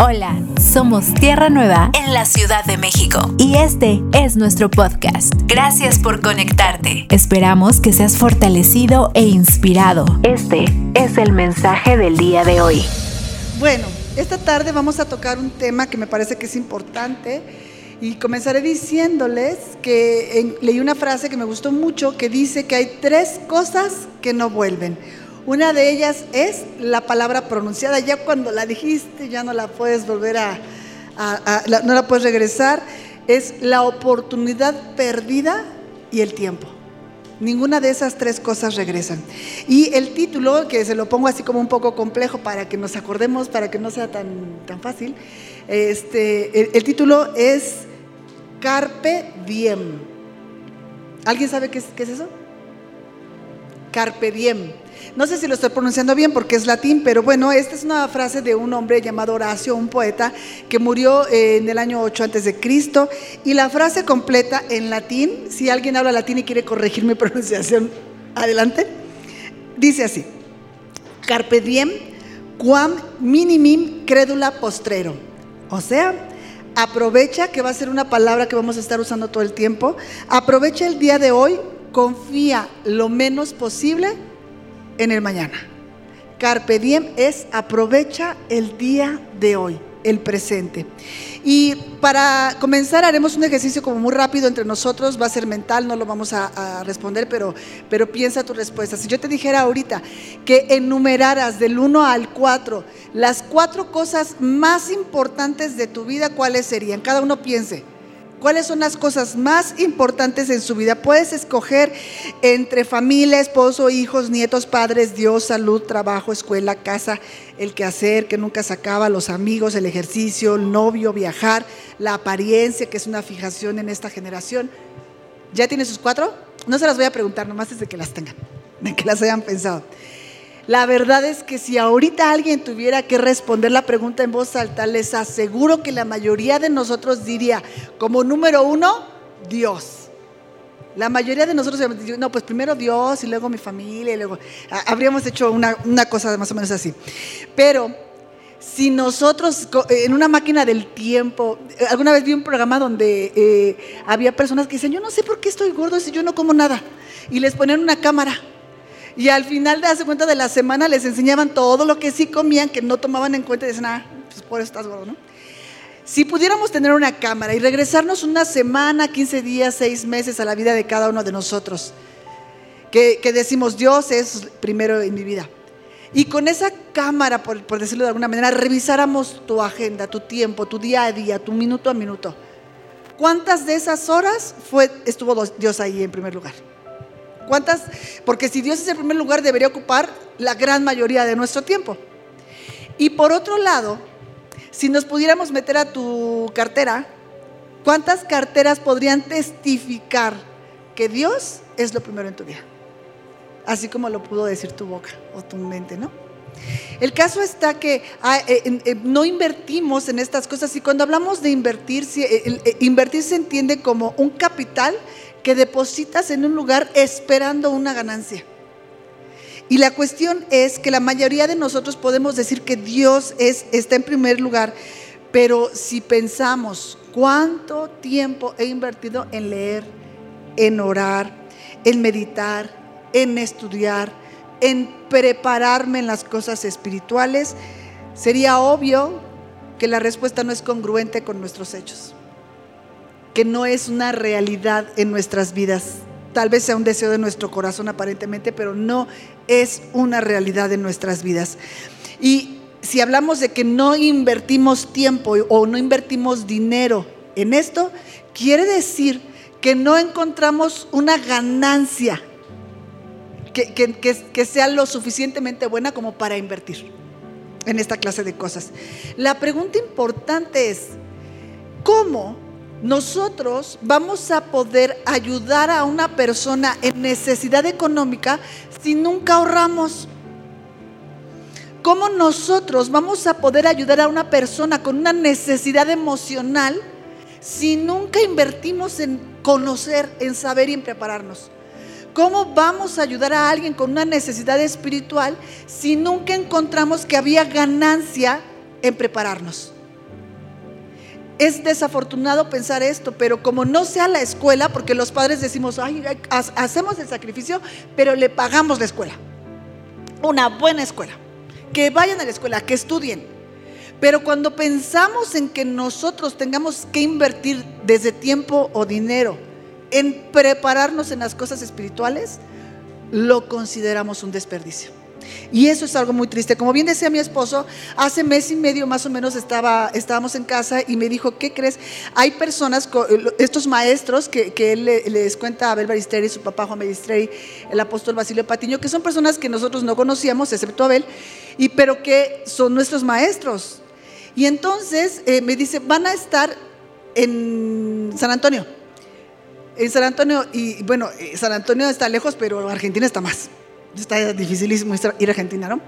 Hola, somos Tierra Nueva en la Ciudad de México y este es nuestro podcast. Gracias por conectarte. Esperamos que seas fortalecido e inspirado. Este es el mensaje del día de hoy. Bueno, esta tarde vamos a tocar un tema que me parece que es importante y comenzaré diciéndoles que leí una frase que me gustó mucho que dice que hay tres cosas que no vuelven. Una de ellas es la palabra pronunciada. Ya cuando la dijiste, ya no la puedes volver a, no la puedes regresar. Es la oportunidad perdida y el tiempo. Ninguna de esas tres cosas regresan. Y el título, que se lo pongo así como un poco complejo para que nos acordemos, para que no sea tan, tan fácil, este, el, título es Carpe Diem. ¿Alguien sabe qué es, qué es eso? Carpe Diem. No sé si lo estoy pronunciando bien porque es latín, pero bueno, esta es una frase de un hombre llamado Horacio, un poeta que murió eh, en el año 8 antes de Cristo. Y la frase completa en latín, si alguien habla latín y quiere corregir mi pronunciación, adelante, dice así: Carpe diem quam minimim credula postrero. O sea, aprovecha, que va a ser una palabra que vamos a estar usando todo el tiempo, aprovecha el día de hoy, confía lo menos posible en el mañana. Carpe diem es aprovecha el día de hoy, el presente. Y para comenzar haremos un ejercicio como muy rápido entre nosotros, va a ser mental, no lo vamos a, responder, pero, pero piensa tu respuesta. Si yo te dijera ahorita que enumeraras del 1 al 4 las cuatro cosas más importantes de tu vida, ¿cuáles serían? Cada uno piense. ¿Cuáles son las cosas más importantes en su vida? Puedes escoger entre familia, esposo, hijos, nietos, padres, Dios, salud, trabajo, escuela, casa, el quehacer que nunca se acaba, los amigos, el ejercicio, el novio, viajar, la apariencia, que es una fijación en esta generación. ¿Ya tienes sus cuatro? No se las voy a preguntar, nomás desde que las tengan, de que las hayan pensado. La verdad es que si ahorita alguien tuviera que responder la pregunta en voz alta, les aseguro que la mayoría de nosotros diría, como número uno, Dios. La mayoría de nosotros, no, pues primero Dios y luego mi familia, y luego habríamos hecho una, cosa más o menos así. Pero si nosotros en una máquina del tiempo, alguna vez vi un programa donde eh, había personas que dicen, yo no sé por qué estoy gordo si yo no como nada, y les ponían una cámara y al final de hace cuenta de la semana les enseñaban todo lo que sí comían, que no tomaban en cuenta y decían, ah, pues por eso estás gordo, ¿no? Si pudiéramos tener una cámara y regresarnos una semana, 15 días, 6 meses a la vida de cada uno de nosotros, que, decimos, Dios es primero en mi vida. Y con esa cámara, por, por, decirlo de alguna manera, revisáramos tu agenda, tu tiempo, tu día a día, tu minuto a minuto. ¿Cuántas de esas horas fue, estuvo Dios ahí en primer lugar? ¿Cuántas? Porque si Dios es el primer lugar, debería ocupar la gran mayoría de nuestro tiempo. Y por otro lado, si nos pudiéramos meter a tu cartera, ¿cuántas carteras podrían testificar que Dios es lo primero en tu vida? Así como lo pudo decir tu boca o tu mente, ¿no? El caso está que ah, eh, eh, no invertimos en estas cosas y cuando hablamos de invertir, eh, invertir se entiende como un capital que depositas en un lugar esperando una ganancia. Y la cuestión es que la mayoría de nosotros podemos decir que Dios es, está en primer lugar, pero si pensamos cuánto tiempo he invertido en leer, en orar, en meditar, en estudiar, en prepararme en las cosas espirituales, sería obvio que la respuesta no es congruente con nuestros hechos que no es una realidad en nuestras vidas. Tal vez sea un deseo de nuestro corazón aparentemente, pero no es una realidad en nuestras vidas. Y si hablamos de que no invertimos tiempo o no invertimos dinero en esto, quiere decir que no encontramos una ganancia que, que, sea lo suficientemente buena como para invertir en esta clase de cosas. La pregunta importante es, ¿cómo nosotros vamos a poder ayudar a una persona en necesidad económica si nunca ahorramos? ¿Cómo nosotros vamos a poder ayudar a una persona con una necesidad emocional si nunca invertimos en conocer, en saber y en prepararnos? ¿Cómo vamos a ayudar a alguien con una necesidad espiritual si nunca encontramos que había ganancia en prepararnos? Es desafortunado pensar esto, pero como no sea la escuela, porque los padres decimos, ay, hacemos el sacrificio, pero le pagamos la escuela. Una buena escuela. Que vayan a la escuela, que estudien. Pero cuando pensamos en que nosotros tengamos que invertir desde tiempo o dinero en prepararnos en las cosas espirituales, lo consideramos un desperdicio. Y eso es algo muy triste. Como bien decía mi esposo, hace mes y medio más o menos estaba, estábamos en casa y me dijo, ¿qué crees? Hay personas, estos maestros que, él les cuenta a Abel Baristeri, su papá Juan Baristeri, el apóstol Basilio Patiño, que son personas que nosotros no conocíamos, excepto Abel, y, pero que son nuestros maestros. Y entonces eh, me dice, van a estar en San Antonio. En San Antonio, y bueno, eh, San Antonio está lejos, pero Argentina está más está dificilísimo ir a Argentina, ¿no?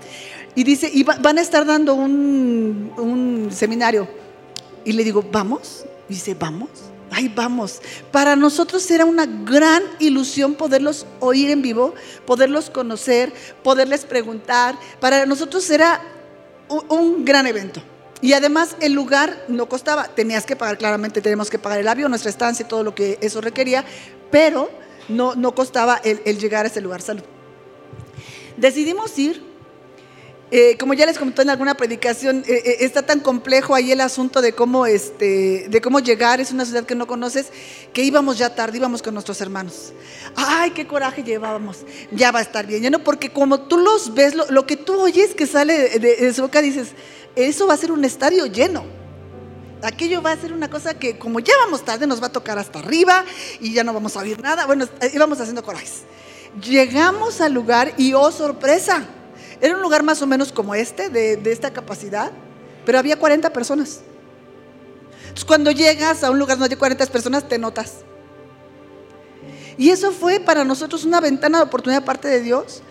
Y dice, y van a estar dando un, seminario. Y le digo, ¿vamos? Y dice, ¿vamos? Ay, vamos. Para nosotros era una gran ilusión poderlos oír en vivo, poderlos conocer, poderles preguntar. Para nosotros era un, gran evento. Y además el lugar no costaba, tenías que pagar, claramente tenemos que pagar el avión, nuestra estancia, todo lo que eso requería, pero no, no costaba el, el llegar a ese lugar. Salud. Decidimos ir. Eh, como ya les comenté en alguna predicación, eh, eh, está tan complejo ahí el asunto de cómo, este, de cómo llegar, es una ciudad que no conoces, que íbamos ya tarde, íbamos con nuestros hermanos. Ay, qué coraje llevábamos, ya va a estar bien, ¿no? Porque como tú los ves, lo, que tú oyes que sale de, su boca, dices, eso va a ser un estadio lleno. Aquello va a ser una cosa que como ya vamos tarde, nos va a tocar hasta arriba y ya no vamos a oír nada. Bueno, íbamos haciendo corajes. Llegamos al lugar y oh sorpresa, era un lugar más o menos como este, de, esta capacidad, pero había 40 personas. Entonces cuando llegas a un lugar donde hay 40 personas, te notas. Y eso fue para nosotros una ventana de oportunidad parte de Dios,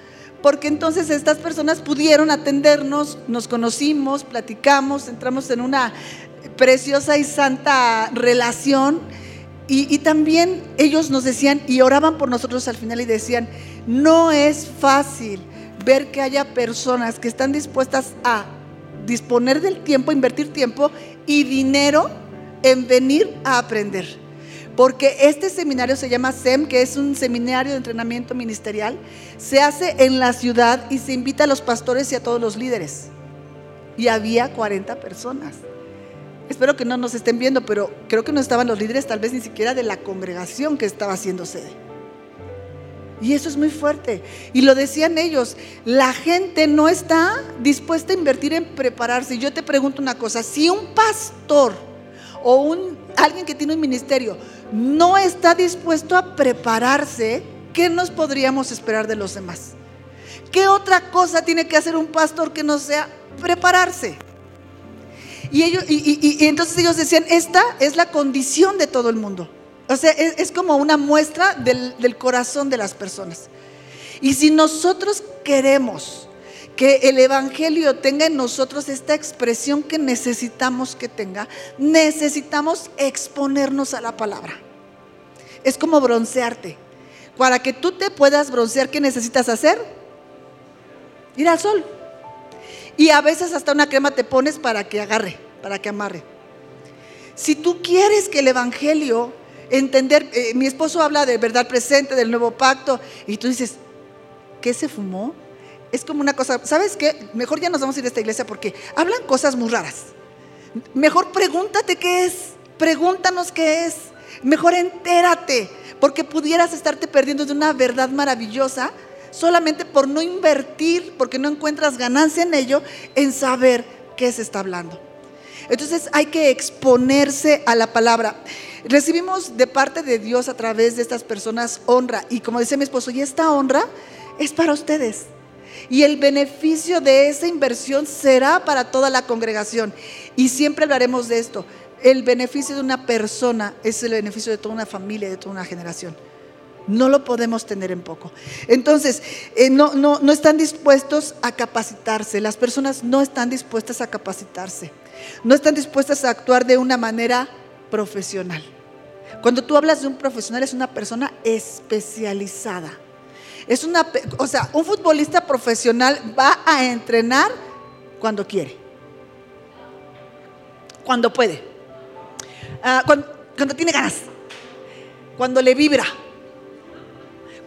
porque entonces estas personas pudieron atendernos, nos conocimos, platicamos, entramos en una preciosa y santa relación y, también ellos nos decían y oraban por nosotros al final y decían, no es fácil ver que haya personas que están dispuestas a disponer del tiempo, invertir tiempo y dinero en venir a aprender. Porque este seminario se llama SEM, que es un seminario de entrenamiento ministerial. Se hace en la ciudad y se invita a los pastores y a todos los líderes. Y había 40 personas. Espero que no nos estén viendo, pero creo que no estaban los líderes, tal vez ni siquiera de la congregación que estaba haciendo sede. Y eso es muy fuerte. Y lo decían ellos, la gente no está dispuesta a invertir en prepararse. Yo te pregunto una cosa, si un pastor o un, alguien que tiene un ministerio no está dispuesto a prepararse, ¿qué nos podríamos esperar de los demás? ¿Qué otra cosa tiene que hacer un pastor que no sea prepararse? Y, ellos, y, entonces ellos decían, esta es la condición de todo el mundo. O sea, es, como una muestra del, del corazón de las personas. Y si nosotros queremos que el Evangelio tenga en nosotros esta expresión que necesitamos que tenga, necesitamos exponernos a la palabra. Es como broncearte. Para que tú te puedas broncear, ¿qué necesitas hacer? Ir al sol. Y a veces hasta una crema te pones para que agarre, para que amarre. Si tú quieres que el Evangelio, entender, eh, mi esposo habla de verdad presente, del nuevo pacto, y tú dices, ¿qué se fumó? Es como una cosa, ¿sabes qué? Mejor ya nos vamos a ir a esta iglesia porque hablan cosas muy raras. Mejor pregúntate qué es, pregúntanos qué es. Mejor entérate, porque pudieras estarte perdiendo de una verdad maravillosa solamente por no invertir, porque no encuentras ganancia en ello, en saber qué se está hablando. Entonces hay que exponerse a la palabra. Recibimos de parte de Dios a través de estas personas honra. Y como dice mi esposo, y esta honra es para ustedes. Y el beneficio de esa inversión será para toda la congregación. Y siempre hablaremos de esto. El beneficio de una persona es el beneficio de toda una familia, de toda una generación. No lo podemos tener en poco. Entonces, eh, no, no, no están dispuestos a capacitarse. Las personas no están dispuestas a capacitarse. No están dispuestas a actuar de una manera profesional. Cuando tú hablas de un profesional, es una persona especializada. Es una, o sea, un futbolista profesional va a entrenar cuando quiere, cuando puede. Ah, cuando, cuando tiene ganas. Cuando le vibra.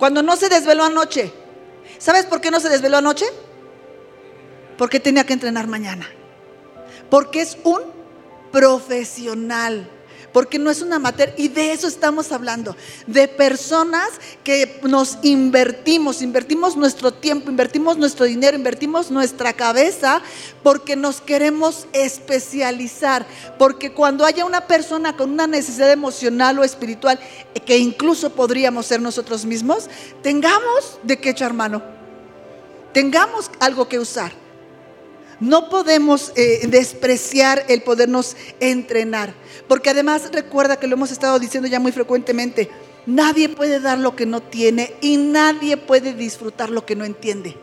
Cuando no se desveló anoche. ¿Sabes por qué no se desveló anoche? Porque tenía que entrenar mañana. Porque es un profesional porque no es una materia, y de eso estamos hablando, de personas que nos invertimos, invertimos nuestro tiempo, invertimos nuestro dinero, invertimos nuestra cabeza, porque nos queremos especializar, porque cuando haya una persona con una necesidad emocional o espiritual, que incluso podríamos ser nosotros mismos, tengamos de qué echar mano, tengamos algo que usar. No podemos eh, despreciar el podernos entrenar, porque además recuerda que lo hemos estado diciendo ya muy frecuentemente, nadie puede dar lo que no tiene y nadie puede disfrutar lo que no entiende.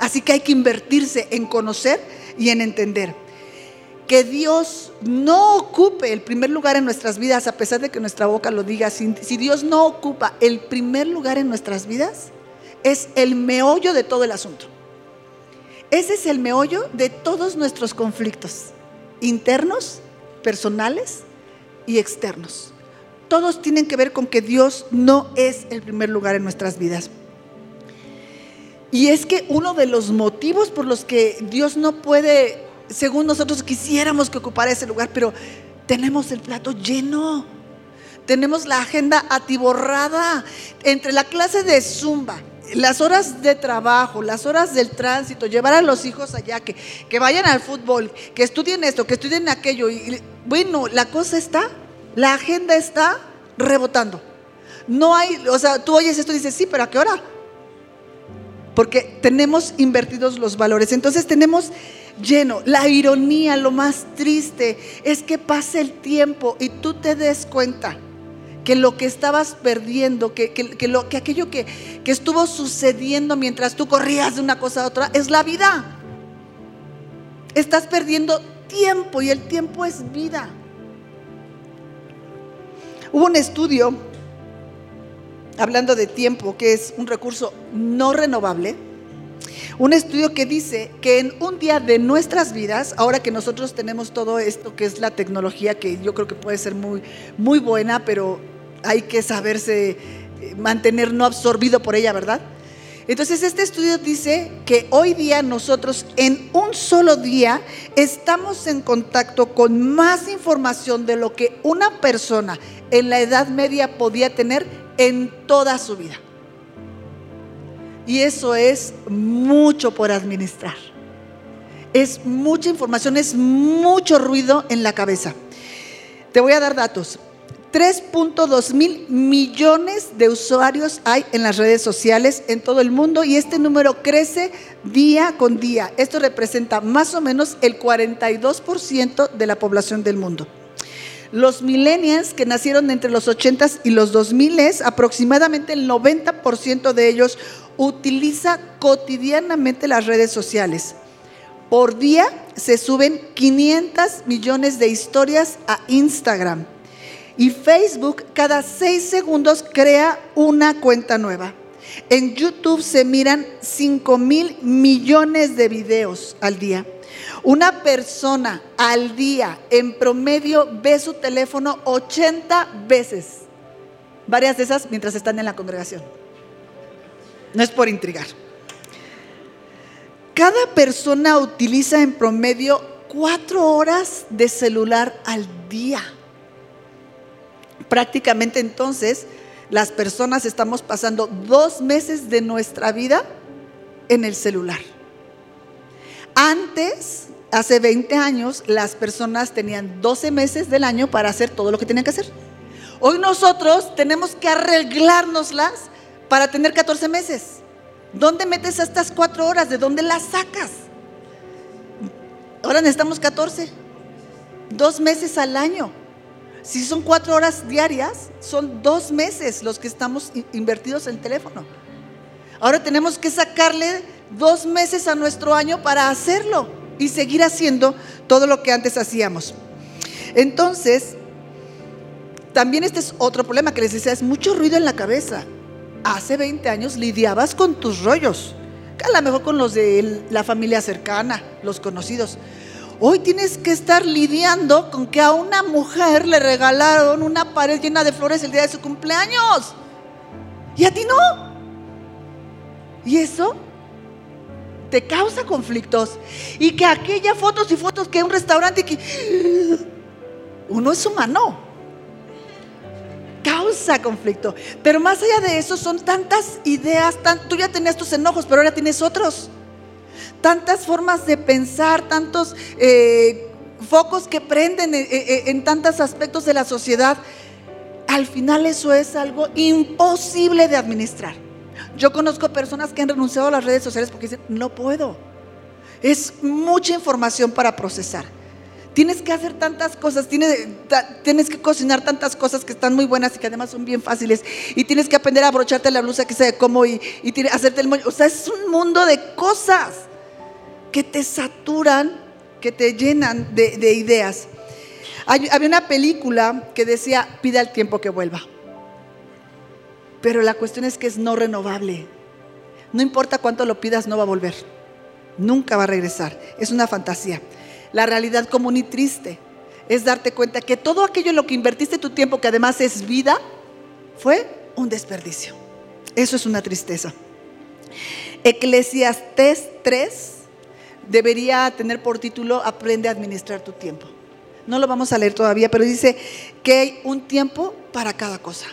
Así que hay que invertirse en conocer y en entender. Que Dios no ocupe el primer lugar en nuestras vidas, a pesar de que nuestra boca lo diga, si, si Dios no ocupa el primer lugar en nuestras vidas, es el meollo de todo el asunto. Ese es el meollo de todos nuestros conflictos, internos, personales y externos. Todos tienen que ver con que Dios no es el primer lugar en nuestras vidas. Y es que uno de los motivos por los que Dios no puede, según nosotros quisiéramos que ocupara ese lugar, pero tenemos el plato lleno. Tenemos la agenda atiborrada entre la clase de zumba, las horas de trabajo, las horas del tránsito, llevar a los hijos allá, que, que vayan al fútbol, que estudien esto, que estudien aquello. Y, bueno, la cosa está, la agenda está rebotando. No hay, o sea, tú oyes esto y dices, sí, pero ¿a qué hora? Porque tenemos invertidos los valores. Entonces tenemos lleno. La ironía, lo más triste, es que pase el tiempo y tú te des cuenta que lo que estabas perdiendo, que, lo, que aquello que, que estuvo sucediendo mientras tú corrías de una cosa a otra, es la vida. Estás perdiendo tiempo y el tiempo es vida. Hubo un estudio hablando de tiempo, que es un recurso no renovable, un estudio que dice que en un día de nuestras vidas, ahora que nosotros tenemos todo esto que es la tecnología, que yo creo que puede ser muy, muy buena, pero hay que saberse eh, mantener no absorbido por ella, ¿verdad? Entonces este estudio dice que hoy día nosotros en un solo día estamos en contacto con más información de lo que una persona en la Edad Media podía tener en toda su vida. Y eso es mucho por administrar. Es mucha información, es mucho ruido en la cabeza. Te voy a dar datos. 3.2 mil millones de usuarios hay en las redes sociales en todo el mundo y este número crece día con día. Esto representa más o menos el 42% de la población del mundo. Los millennials que nacieron entre los 80s y los 2000s, aproximadamente el 90% de ellos utiliza cotidianamente las redes sociales. Por día se suben 500 millones de historias a Instagram y Facebook cada seis segundos crea una cuenta nueva. En YouTube se miran 5 mil millones de videos al día. Una persona al día en promedio ve su teléfono 80 veces. Varias de esas mientras están en la congregación. No es por intrigar. Cada persona utiliza en promedio cuatro horas de celular al día. Prácticamente entonces las personas estamos pasando dos meses de nuestra vida en el celular. Antes, hace 20 años, las personas tenían 12 meses del año para hacer todo lo que tenían que hacer. Hoy nosotros tenemos que arreglárnoslas para tener 14 meses. ¿Dónde metes estas cuatro horas? ¿De dónde las sacas? Ahora necesitamos 14. Dos meses al año. Si son cuatro horas diarias, son dos meses los que estamos invertidos en el teléfono. Ahora tenemos que sacarle dos meses a nuestro año para hacerlo y seguir haciendo todo lo que antes hacíamos. Entonces, también este es otro problema que les decía, es mucho ruido en la cabeza. Hace 20 años lidiabas con tus rollos, a lo mejor con los de la familia cercana, los conocidos. Hoy tienes que estar lidiando con que a una mujer le regalaron una pared llena de flores el día de su cumpleaños. Y a ti no. Y eso te causa conflictos. Y que aquellas fotos y fotos que un restaurante que uno es humano. Causa conflicto. Pero más allá de eso son tantas ideas, tú ya tenías tus enojos, pero ahora tienes otros. Tantas formas de pensar, tantos eh, focos que prenden eh, eh, en tantos aspectos de la sociedad. Al final eso es algo imposible de administrar. Yo conozco personas que han renunciado a las redes sociales porque dicen, no puedo. Es mucha información para procesar. Tienes que hacer tantas cosas, tienes, tienes, que cocinar tantas cosas que están muy buenas y que además son bien fáciles. Y tienes que aprender a abrocharte la blusa que sea cómo y, hacerte el moño. O sea, es un mundo de cosas que te saturan, que te llenan de, de ideas. había una película que decía, pida el tiempo que vuelva. Pero la cuestión es que es no renovable. No importa cuánto lo pidas, no va a volver. Nunca va a regresar. Es una fantasía. La realidad común y triste es darte cuenta que todo aquello en lo que invertiste tu tiempo, que además es vida, fue un desperdicio. Eso es una tristeza. Eclesiastés 3 debería tener por título Aprende a administrar tu tiempo. No lo vamos a leer todavía, pero dice que hay un tiempo para cada cosa.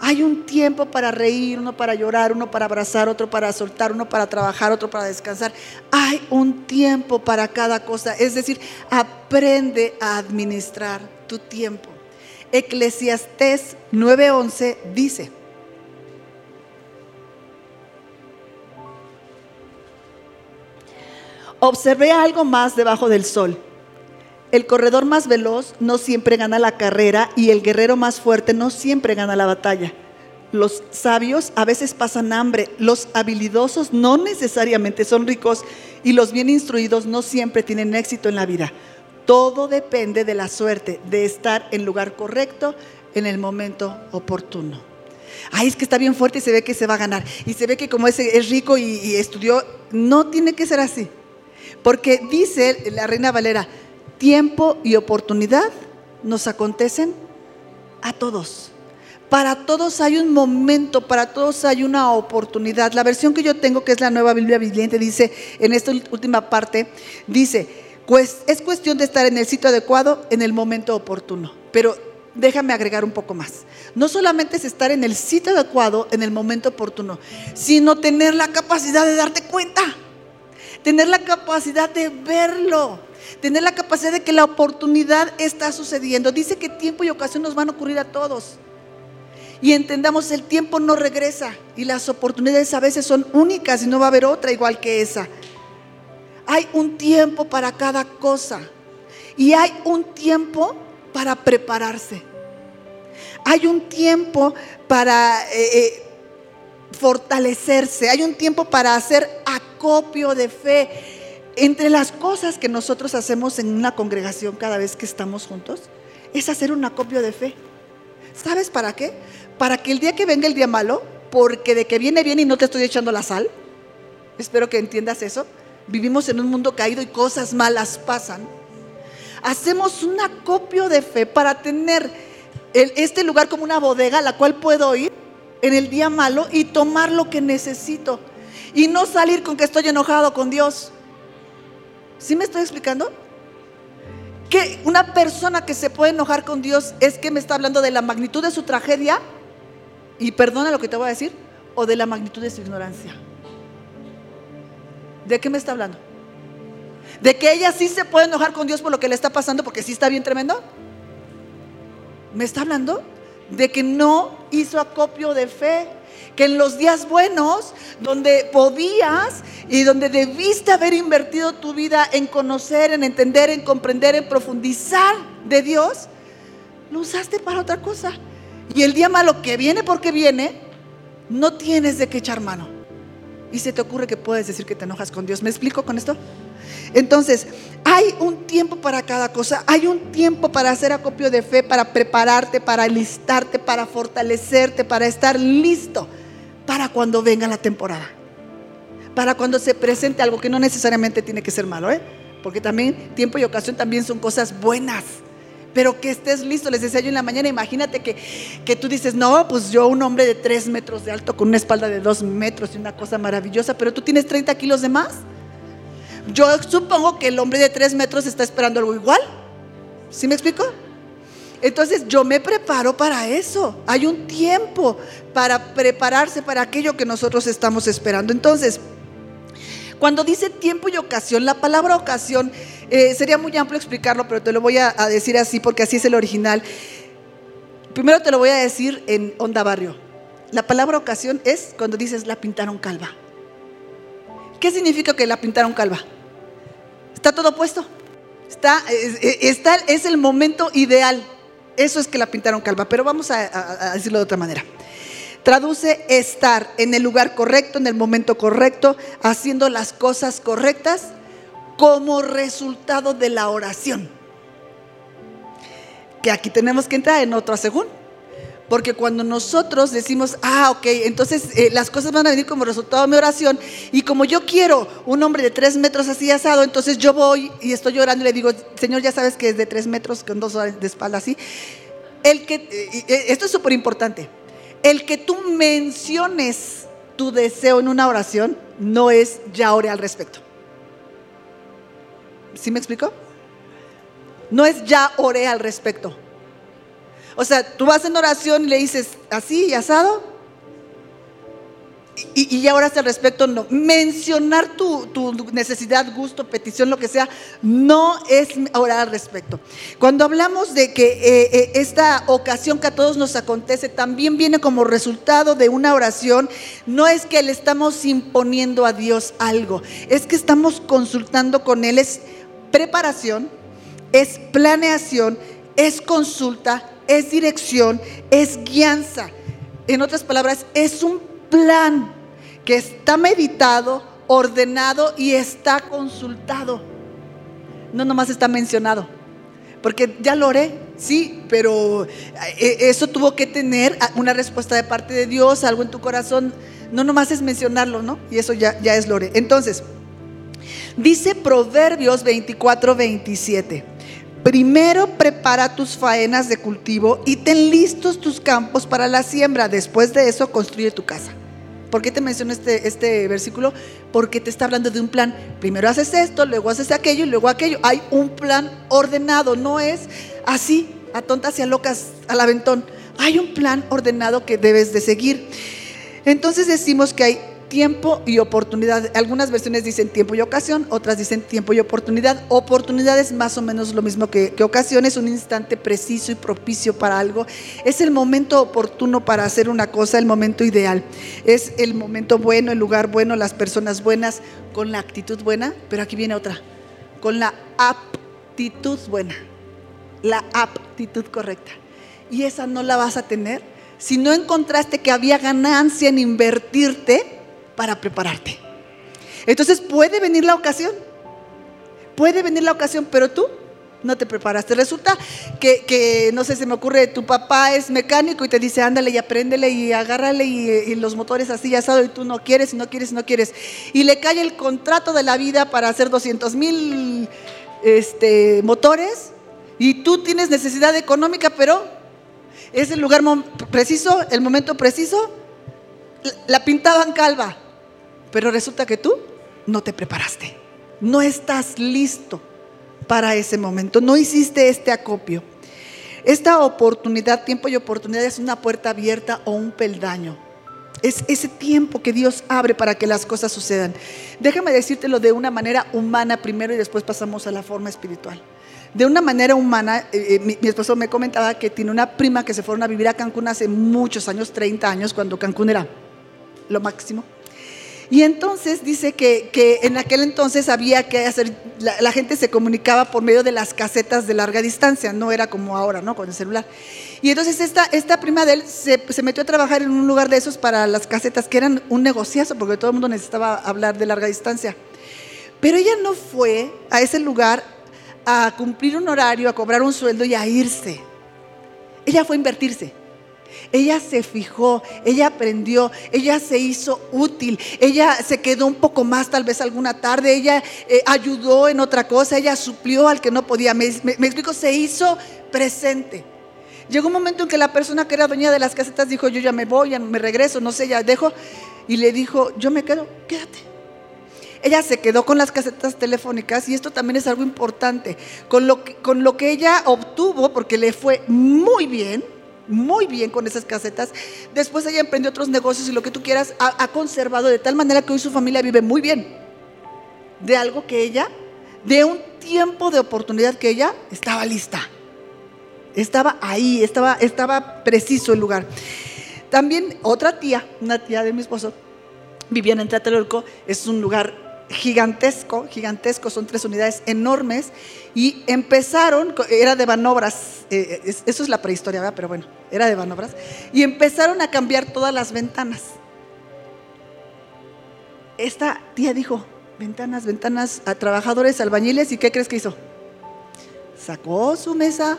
Hay un tiempo para reír, uno para llorar, uno para abrazar, otro para soltar, uno para trabajar, otro para descansar. Hay un tiempo para cada cosa. Es decir, aprende a administrar tu tiempo. Eclesiastés 9:11 dice, observé algo más debajo del sol. El corredor más veloz no siempre gana la carrera y el guerrero más fuerte no siempre gana la batalla. Los sabios a veces pasan hambre, los habilidosos no necesariamente son ricos y los bien instruidos no siempre tienen éxito en la vida. Todo depende de la suerte, de estar en lugar correcto en el momento oportuno. Ay, es que está bien fuerte y se ve que se va a ganar. Y se ve que como es rico y, y estudió, no tiene que ser así. Porque dice la reina Valera, tiempo y oportunidad nos acontecen a todos. Para todos hay un momento, para todos hay una oportunidad. La versión que yo tengo, que es la nueva Biblia viviente, dice en esta última parte, dice, pues es cuestión de estar en el sitio adecuado en el momento oportuno. Pero déjame agregar un poco más. No solamente es estar en el sitio adecuado en el momento oportuno, sino tener la capacidad de darte cuenta, tener la capacidad de verlo tener la capacidad de que la oportunidad está sucediendo. Dice que tiempo y ocasión nos van a ocurrir a todos. Y entendamos, el tiempo no regresa y las oportunidades a veces son únicas y no va a haber otra igual que esa. Hay un tiempo para cada cosa y hay un tiempo para prepararse. Hay un tiempo para eh, eh, fortalecerse, hay un tiempo para hacer acopio de fe entre las cosas que nosotros hacemos en una congregación cada vez que estamos juntos, es hacer un acopio de fe. ¿Sabes para qué? Para que el día que venga el día malo, porque de que viene bien y no te estoy echando la sal, espero que entiendas eso, vivimos en un mundo caído y cosas malas pasan. Hacemos un acopio de fe para tener este lugar como una bodega a la cual puedo ir en el día malo y tomar lo que necesito. Y no salir con que estoy enojado con Dios ¿Sí me estoy explicando? Que una persona que se puede enojar con Dios es que me está hablando de la magnitud de su tragedia, y perdona lo que te voy a decir, o de la magnitud de su ignorancia. ¿De qué me está hablando? ¿De que ella sí se puede enojar con Dios por lo que le está pasando porque sí está bien tremendo? ¿Me está hablando? De que no hizo acopio de fe que en los días buenos, donde podías y donde debiste haber invertido tu vida en conocer, en entender, en comprender, en profundizar de Dios, lo usaste para otra cosa. Y el día malo que viene porque viene, no tienes de qué echar mano. Y se te ocurre que puedes decir que te enojas con Dios. ¿Me explico con esto? Entonces, hay un tiempo para cada cosa, hay un tiempo para hacer acopio de fe, para prepararte, para alistarte, para fortalecerte, para estar listo para cuando venga la temporada. Para cuando se presente algo que no necesariamente tiene que ser malo, ¿eh? porque también tiempo y ocasión también son cosas buenas. Pero que estés listo, les decía yo en la mañana, imagínate que, que tú dices, no, pues yo un hombre de tres metros de alto con una espalda de dos metros y una cosa maravillosa, pero tú tienes 30 kilos de más. Yo supongo que el hombre de tres metros está esperando algo igual. ¿Sí me explico? Entonces yo me preparo para eso. Hay un tiempo para prepararse para aquello que nosotros estamos esperando. Entonces, cuando dice tiempo y ocasión, la palabra ocasión eh, sería muy amplio explicarlo, pero te lo voy a, decir así porque así es el original. Primero te lo voy a decir en Onda Barrio. La palabra ocasión es cuando dices la pintaron calva. ¿Qué significa que la pintaron calva? Está todo puesto. Está, está, es el momento ideal. Eso es que la pintaron calva, pero vamos a decirlo de otra manera. Traduce estar en el lugar correcto, en el momento correcto, haciendo las cosas correctas como resultado de la oración. Que aquí tenemos que entrar en otro según. Porque cuando nosotros decimos, ah, ok, entonces eh, las cosas van a venir como resultado de mi oración, y como yo quiero un hombre de tres metros así asado, entonces yo voy y estoy llorando y le digo, Señor, ya sabes que es de tres metros con dos horas de espalda así. El que, eh, eh, esto es súper importante. El que tú menciones tu deseo en una oración no es ya ore al respecto. ¿Sí me explico? No es ya oré al respecto. O sea, tú vas en oración y le dices así y asado. Y, y ahora al respecto, no. Mencionar tu, necesidad, gusto, petición, lo que sea, no es orar al respecto. Cuando hablamos de que eh, eh, esta ocasión que a todos nos acontece también viene como resultado de una oración, no es que le estamos imponiendo a Dios algo, es que estamos consultando con Él. Es preparación, es planeación, es consulta, es dirección, es guianza. En otras palabras, es un plan que está meditado, ordenado y está consultado. No nomás está mencionado. Porque ya lo oré, sí, pero eh, eso tuvo que tener una respuesta de parte de Dios, algo en tu corazón. No nomás es mencionarlo, ¿no? Y eso ya, ya es lo oré. Entonces, Dice Proverbios 24, 27. Primero prepara tus faenas de cultivo y ten listos tus campos para la siembra. Después de eso construye tu casa. ¿Por qué te menciono este, este versículo? Porque te está hablando de un plan. Primero haces esto, luego haces aquello y luego aquello. Hay un plan ordenado, no es así, a tontas y a locas, al aventón. Hay un plan ordenado que debes de seguir. Entonces decimos que hay tiempo y oportunidad. Algunas versiones dicen tiempo y ocasión, otras dicen tiempo y oportunidad. Oportunidad es más o menos lo mismo que, que, ocasión, es un instante preciso y propicio para algo. Es el momento oportuno para hacer una cosa, el momento ideal. Es el momento bueno, el lugar bueno, las personas buenas, con la actitud buena. Pero aquí viene otra, con la aptitud buena, la aptitud correcta. Y esa no la vas a tener si no encontraste que había ganancia en invertirte para prepararte. Entonces puede venir la ocasión, puede venir la ocasión, pero tú no te preparaste. Resulta que, no sé, se me ocurre, tu papá es mecánico y te dice, ándale y apréndele y agárrale y, los motores así asado y tú no quieres y no quieres y no quieres. Y le cae el contrato de la vida para hacer 200 mil este, motores y tú tienes necesidad económica, pero es el lugar preciso, el momento preciso, la pintaban calva. Pero resulta que tú no te preparaste. No estás listo para ese momento. No hiciste este acopio. Esta oportunidad, tiempo y oportunidad es una puerta abierta o un peldaño. Es ese tiempo que Dios abre para que las cosas sucedan. Déjame decírtelo de una manera humana primero y después pasamos a la forma espiritual. De una manera humana, eh, eh, mi, mi, esposo me comentaba que tiene una prima que se fueron a vivir a Cancún hace muchos años, 30 años, cuando Cancún era lo máximo. Y entonces dice que, en aquel entonces había que hacer, la, gente se comunicaba por medio de las casetas de larga distancia, no era como ahora, ¿no? Con el celular. Y entonces esta, esta prima de él se, se, metió a trabajar en un lugar de esos para las casetas, que eran un negociazo, porque todo el mundo necesitaba hablar de larga distancia. Pero ella no fue a ese lugar a cumplir un horario, a cobrar un sueldo y a irse. Ella fue a invertirse. Ella se fijó, ella aprendió, ella se hizo útil, ella se quedó un poco más tal vez alguna tarde, ella eh, ayudó en otra cosa, ella suplió al que no podía. Me, me explico, se hizo presente. Llegó un momento en que la persona que era dueña de las casetas dijo, yo ya me voy, ya me regreso, no sé, ya dejo. Y le dijo, yo me quedo, quédate. Ella se quedó con las casetas telefónicas y esto también es algo importante. Con lo que, con lo que ella obtuvo, porque le fue muy bien, muy bien con esas casetas. Después ella emprendió otros negocios y lo que tú quieras ha, conservado de tal manera que hoy su familia vive muy bien. De algo que ella, de un tiempo de oportunidad que ella estaba lista. Estaba ahí, estaba, estaba preciso el lugar. También otra tía, una tía de mi esposo, vivían en Tlatelolco, es un lugar gigantesco, gigantesco, son tres unidades enormes, y empezaron, era de Banobras, eh, eso es la prehistoria, ¿verdad? pero bueno, era de Banobras, y empezaron a cambiar todas las ventanas. Esta tía dijo, ventanas, ventanas a trabajadores, albañiles, ¿y qué crees que hizo? Sacó su mesa,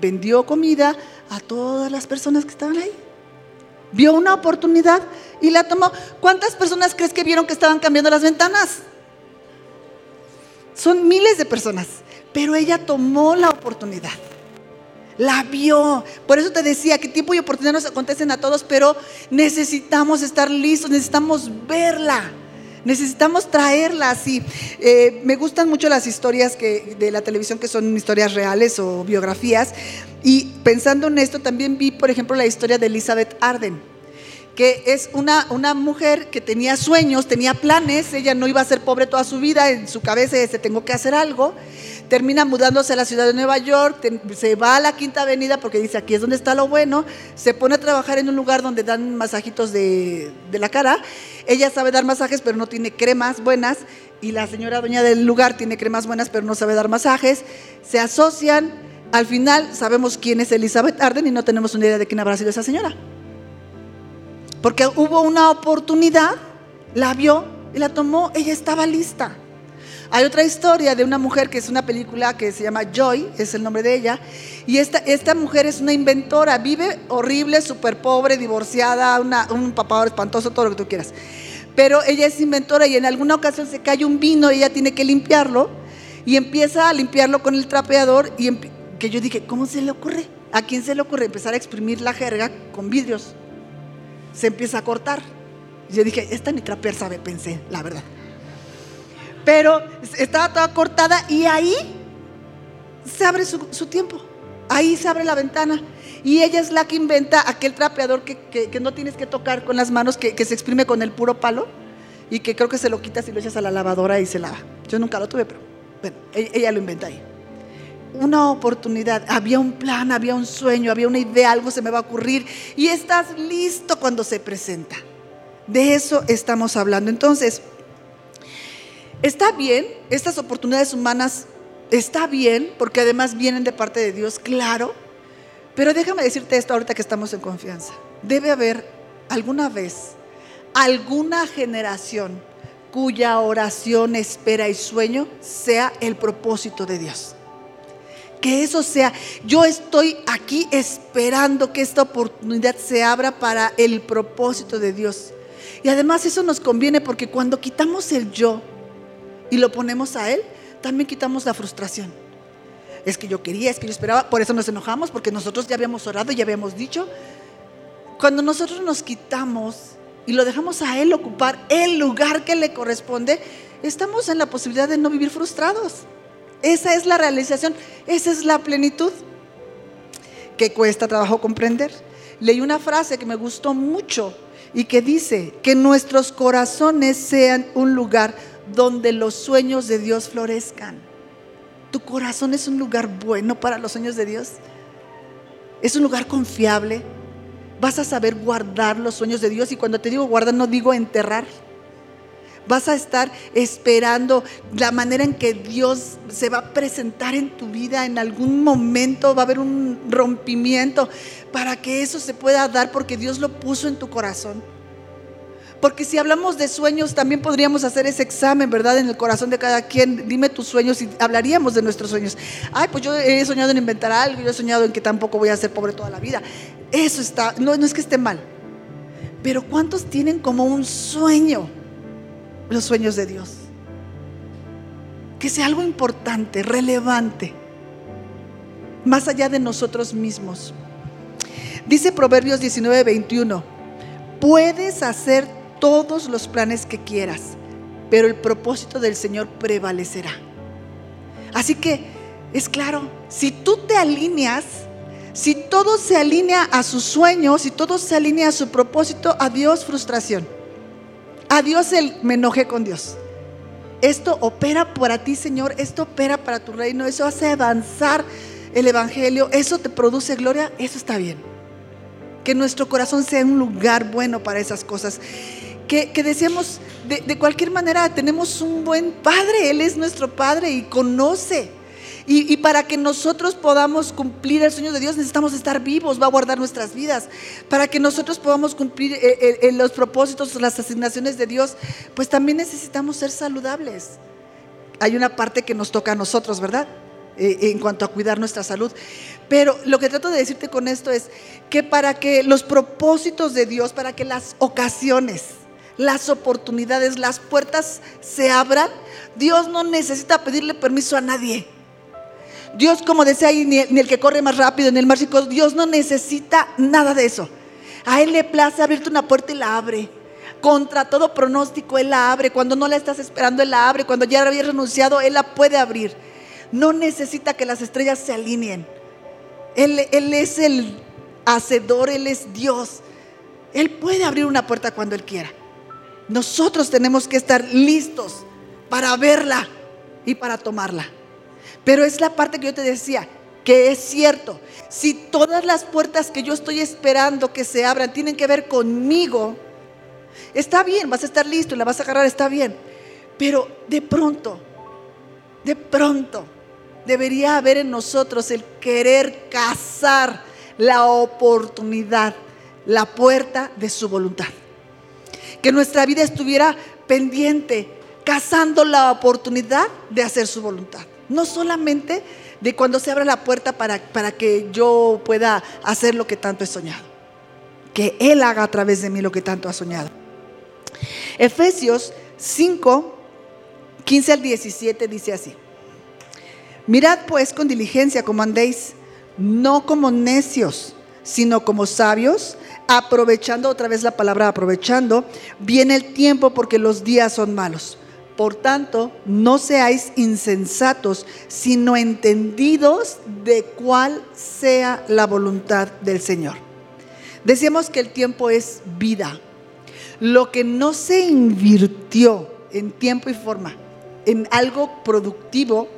vendió comida a todas las personas que estaban ahí. Vio una oportunidad y la tomó. ¿Cuántas personas crees que vieron que estaban cambiando las ventanas? Son miles de personas, pero ella tomó la oportunidad. La vio. Por eso te decía que tiempo y oportunidad nos acontecen a todos, pero necesitamos estar listos, necesitamos verla. Necesitamos traerla así. Eh, me gustan mucho las historias de la televisión que son historias reales o biografías. Y pensando en esto, también vi, por ejemplo, la historia de Elizabeth Arden, que es una, una mujer que tenía sueños, tenía planes. Ella no iba a ser pobre toda su vida. En su cabeza dice, tengo que hacer algo termina mudándose a la ciudad de Nueva York, se va a la Quinta Avenida porque dice aquí es donde está lo bueno, se pone a trabajar en un lugar donde dan masajitos de, de la cara, ella sabe dar masajes pero no tiene cremas buenas y la señora dueña del lugar tiene cremas buenas pero no sabe dar masajes, se asocian, al final sabemos quién es Elizabeth Arden y no tenemos una idea de quién habrá sido esa señora. Porque hubo una oportunidad, la vio y la tomó, ella estaba lista. Hay otra historia de una mujer que es una película que se llama Joy, es el nombre de ella, y esta, esta mujer es una inventora, vive horrible, súper pobre, divorciada, un papá espantoso, todo lo que tú quieras. Pero ella es inventora y en alguna ocasión se cae un vino y ella tiene que limpiarlo y empieza a limpiarlo con el trapeador y que yo dije, ¿cómo se le ocurre? ¿A quién se le ocurre empezar a exprimir la jerga con vidrios? Se empieza a cortar. Yo dije, esta ni trapear sabe, pensé, la verdad pero estaba toda cortada y ahí se abre su, tiempo, ahí se abre la ventana. Y ella es la que inventa aquel trapeador que, no tienes que tocar con las manos, que, se exprime con el puro palo y que creo que se lo quitas y lo echas a la lavadora y se lava. Yo nunca lo tuve, pero bueno, ella, ella lo inventa ahí. Una oportunidad, había un plan, había un sueño, había una idea, algo se me va a ocurrir y estás listo cuando se presenta. De eso estamos hablando. Entonces, Está bien, estas oportunidades humanas está bien, porque además vienen de parte de Dios, claro, pero déjame decirte esto ahorita que estamos en confianza. Debe haber alguna vez, alguna generación cuya oración, espera y sueño sea el propósito de Dios. Que eso sea, yo estoy aquí esperando que esta oportunidad se abra para el propósito de Dios. Y además eso nos conviene porque cuando quitamos el yo, y lo ponemos a Él, también quitamos la frustración. Es que yo quería, es que yo esperaba, por eso nos enojamos, porque nosotros ya habíamos orado y ya habíamos dicho. Cuando nosotros nos quitamos y lo dejamos a Él ocupar el lugar que le corresponde, estamos en la posibilidad de no vivir frustrados. Esa es la realización, esa es la plenitud que cuesta trabajo comprender. Leí una frase que me gustó mucho y que dice que nuestros corazones sean un lugar donde los sueños de Dios florezcan. Tu corazón es un lugar bueno para los sueños de Dios. Es un lugar confiable. Vas a saber guardar los sueños de Dios. Y cuando te digo guardar, no digo enterrar. Vas a estar esperando la manera en que Dios se va a presentar en tu vida. En algún momento va a haber un rompimiento para que eso se pueda dar porque Dios lo puso en tu corazón. Porque si hablamos de sueños, también podríamos hacer ese examen, ¿verdad? En el corazón de cada quien. Dime tus sueños y hablaríamos de nuestros sueños. Ay, pues yo he soñado en inventar algo, yo he soñado en que tampoco voy a ser pobre toda la vida. Eso está, no, no es que esté mal, pero ¿cuántos tienen como un sueño los sueños de Dios? Que sea algo importante, relevante, más allá de nosotros mismos. Dice Proverbios 19, 21, puedes hacer todos los planes que quieras, pero el propósito del Señor prevalecerá. Así que es claro, si tú te alineas, si todo se alinea a sus sueños, si todo se alinea a su propósito, adiós frustración. Adiós el me enojé con Dios. Esto opera para ti, Señor, esto opera para tu reino, eso hace avanzar el Evangelio, eso te produce gloria, eso está bien. Que nuestro corazón sea un lugar bueno para esas cosas. Que, que decíamos, de, de cualquier manera, tenemos un buen Padre, Él es nuestro Padre y conoce. Y, y, para que nosotros podamos cumplir el sueño de Dios necesitamos estar vivos, va a guardar nuestras vidas. Para que nosotros podamos cumplir eh, eh, eh, los propósitos, las asignaciones de Dios, pues también necesitamos ser saludables. Hay una parte que nos toca a nosotros, ¿verdad? en cuanto a cuidar nuestra salud. Pero lo que trato de decirte con esto es que para que los propósitos de Dios, para que las ocasiones, las oportunidades, las puertas se abran, Dios no necesita pedirle permiso a nadie. Dios, como decía ahí, ni el, que corre más rápido, ni el más chico, Dios no necesita nada de eso. A Él le place abrirte una puerta y la abre. Contra todo pronóstico, Él la abre. Cuando no la estás esperando, Él la abre. Cuando ya había renunciado, Él la puede abrir. No necesita que las estrellas se alineen. Él es el hacedor, Él es Dios. Él puede abrir una puerta cuando Él quiera. Nosotros tenemos que estar listos para verla y para tomarla. Pero es la parte que yo te decía, que es cierto. Si todas las puertas que yo estoy esperando que se abran tienen que ver conmigo, está bien, vas a estar listo y la vas a agarrar, está bien. Pero de pronto, de pronto, debería haber en nosotros el querer cazar la oportunidad, la puerta de su voluntad. Que nuestra vida estuviera pendiente, cazando la oportunidad de hacer su voluntad. No solamente de cuando se abra la puerta para, para que yo pueda hacer lo que tanto he soñado. Que Él haga a través de mí lo que tanto ha soñado. Efesios 5, 15 al 17 dice así. Mirad pues con diligencia como andéis, no como necios, sino como sabios, aprovechando otra vez la palabra aprovechando, viene el tiempo porque los días son malos. Por tanto, no seáis insensatos, sino entendidos de cuál sea la voluntad del Señor. Decíamos que el tiempo es vida. Lo que no se invirtió en tiempo y forma en algo productivo,